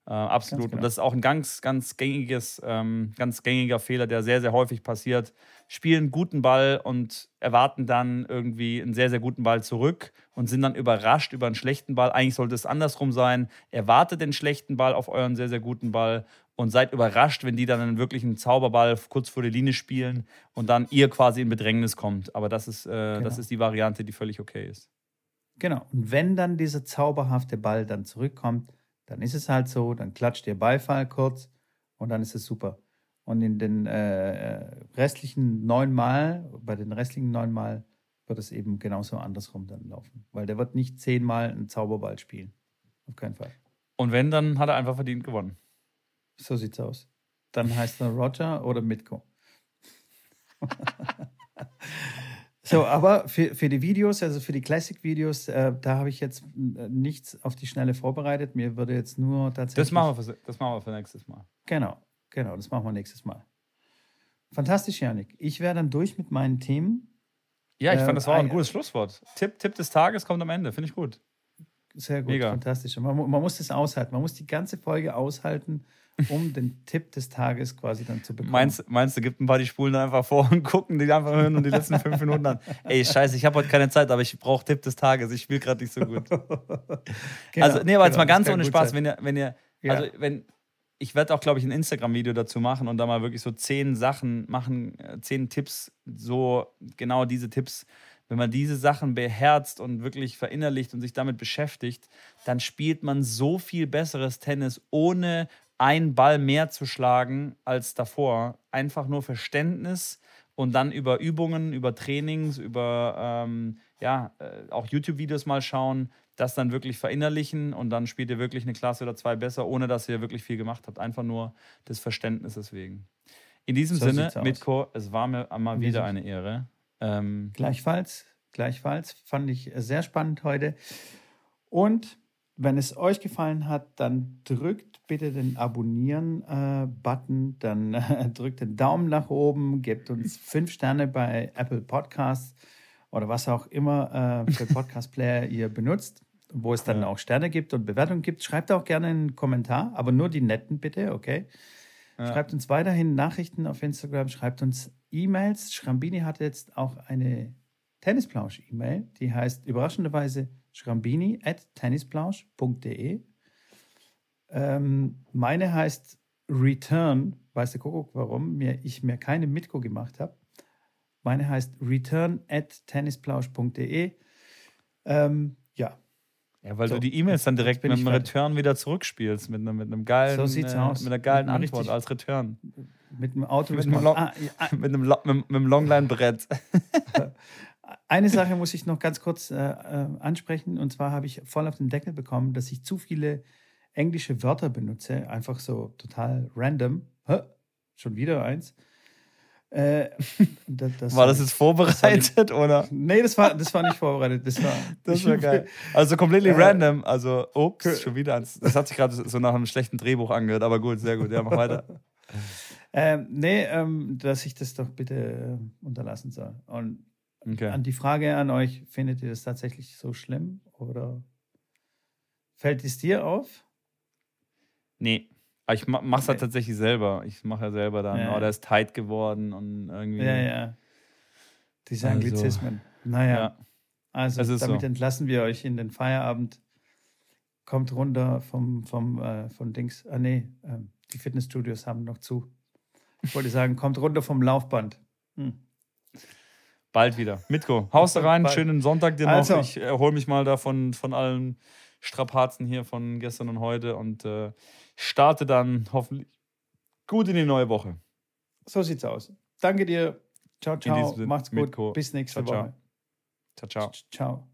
Äh, absolut. Genau. Und das ist auch ein ganz, ganz gängiges, ähm, ganz gängiger Fehler, der sehr, sehr häufig passiert. Spielen guten Ball und erwarten dann irgendwie einen sehr, sehr guten Ball zurück und sind dann überrascht über einen schlechten Ball. Eigentlich sollte es andersrum sein. Erwartet den schlechten Ball auf euren sehr, sehr guten Ball und seid überrascht, wenn die dann einen wirklichen Zauberball kurz vor der Linie spielen und dann ihr quasi in Bedrängnis kommt. Aber das ist, äh, genau. das ist die Variante, die völlig okay ist. Genau. Und wenn dann dieser zauberhafte Ball dann zurückkommt, dann ist es halt so, dann klatscht ihr Beifall kurz und dann ist es super. Und in den äh, äh restlichen neun Mal, bei den restlichen neun Mal, wird es eben genauso andersrum dann laufen. Weil der wird nicht zehnmal einen Zauberball spielen. Auf keinen Fall. Und wenn, dann hat er einfach verdient gewonnen. So sieht's aus. Dann heißt er Roger oder Mitko. So, aber für, für die Videos, also für die Classic-Videos, äh, da habe ich jetzt äh, nichts auf die Schnelle vorbereitet. Mir würde jetzt nur tatsächlich. Das machen wir für, das machen wir für nächstes Mal. Genau, genau, das machen wir nächstes Mal. Fantastisch, Janik. Ich wäre dann durch mit meinen Themen. Ja, ich äh, fand, das war ein gutes Schlusswort. Tipp, Tipp des Tages kommt am Ende. Finde ich gut. Sehr gut, Mega. fantastisch. Man, man muss das aushalten. Man muss die ganze Folge aushalten um den Tipp des Tages quasi dann zu bekommen. Meinst, meinst du, gibt ein paar, die spulen einfach vor und gucken die einfach hören und die letzten fünf Minuten an. Ey, scheiße, ich habe heute keine Zeit, aber ich brauche Tipp des Tages. Ich spiele gerade nicht so gut. genau, also, nee, aber jetzt genau, mal ganz ohne Spaß, wenn ihr, wenn ihr, ja. also wenn, ich werde auch, glaube ich, ein Instagram-Video dazu machen und da mal wirklich so zehn Sachen machen, äh, zehn Tipps, so genau diese Tipps. Wenn man diese Sachen beherzt und wirklich verinnerlicht und sich damit beschäftigt, dann spielt man so viel besseres Tennis, ohne einen Ball mehr zu schlagen als davor. Einfach nur Verständnis und dann über Übungen, über Trainings, über ähm, ja, äh, auch YouTube-Videos mal schauen, das dann wirklich verinnerlichen und dann spielt ihr wirklich eine Klasse oder zwei besser, ohne dass ihr wirklich viel gemacht habt. Einfach nur des Verständnisses wegen. In diesem so Sinne, Mitko, es war mir einmal wieder eine Ehre. Ähm, gleichfalls, gleichfalls. Fand ich sehr spannend heute. Und wenn es euch gefallen hat, dann drückt bitte den Abonnieren-Button, dann drückt den Daumen nach oben, gebt uns fünf Sterne bei Apple Podcasts oder was auch immer äh, für Podcast-Player ihr benutzt, wo es dann auch Sterne gibt und Bewertungen gibt. Schreibt auch gerne einen Kommentar, aber nur die netten bitte, okay? Schreibt uns weiterhin Nachrichten auf Instagram, schreibt uns E-Mails. Schrambini hat jetzt auch eine Tennisplausch-E-Mail, die heißt überraschenderweise schrambini at tennisplausch.de. Ähm, meine heißt Return, weiß der Kuckuck warum, mir, ich mir keine Mitko gemacht habe. Meine heißt return at tennisplausch.de. Ähm, ja. Ja, weil so, du die E-Mails dann direkt mit einem Return wieder zurückspielst, mit, einer, mit einem geilen, so sieht's äh, aus. mit einer geilen mit Antwort als Return. Mit einem Auto mit, einem, Long, ah, ja. mit einem, mit einem Longline-Brett. Eine Sache muss ich noch ganz kurz äh, äh, ansprechen. Und zwar habe ich voll auf den Deckel bekommen, dass ich zu viele englische Wörter benutze. Einfach so total random. Hä? Schon wieder eins. Äh, das, das war das jetzt vorbereitet das oder? Nee, das war, das war nicht vorbereitet. Das war, das war geil. Also completely äh, random. Also, ups, schon wieder eins. Das hat sich gerade so nach einem schlechten Drehbuch angehört, aber gut, sehr gut. Ja, mach weiter. Ähm, nee, ähm, dass ich das doch bitte äh, unterlassen soll. Und Okay. An die Frage an euch, findet ihr das tatsächlich so schlimm oder fällt es dir auf? Nee, ich mache es okay. halt tatsächlich selber. Ich mache ja selber dann, ja. oh, der ist tight geworden und irgendwie. Ja, ja. Diese also, Anglizismen. Naja. Ja. Also damit so. entlassen wir euch in den Feierabend. Kommt runter vom, vom äh, von Dings. Ah nee, äh, die Fitnessstudios haben noch zu. Ich wollte sagen, kommt runter vom Laufband. Hm. Bald wieder. Mitko, haust da rein, Bald. schönen Sonntag dir noch. Also. Ich erhole mich mal davon von allen Strapazen hier von gestern und heute und äh, starte dann hoffentlich gut in die neue Woche. So sieht's aus. Danke dir. Ciao, ciao. Macht's gut. Bis nächste ciao, Woche. Ciao, ciao. Ciao.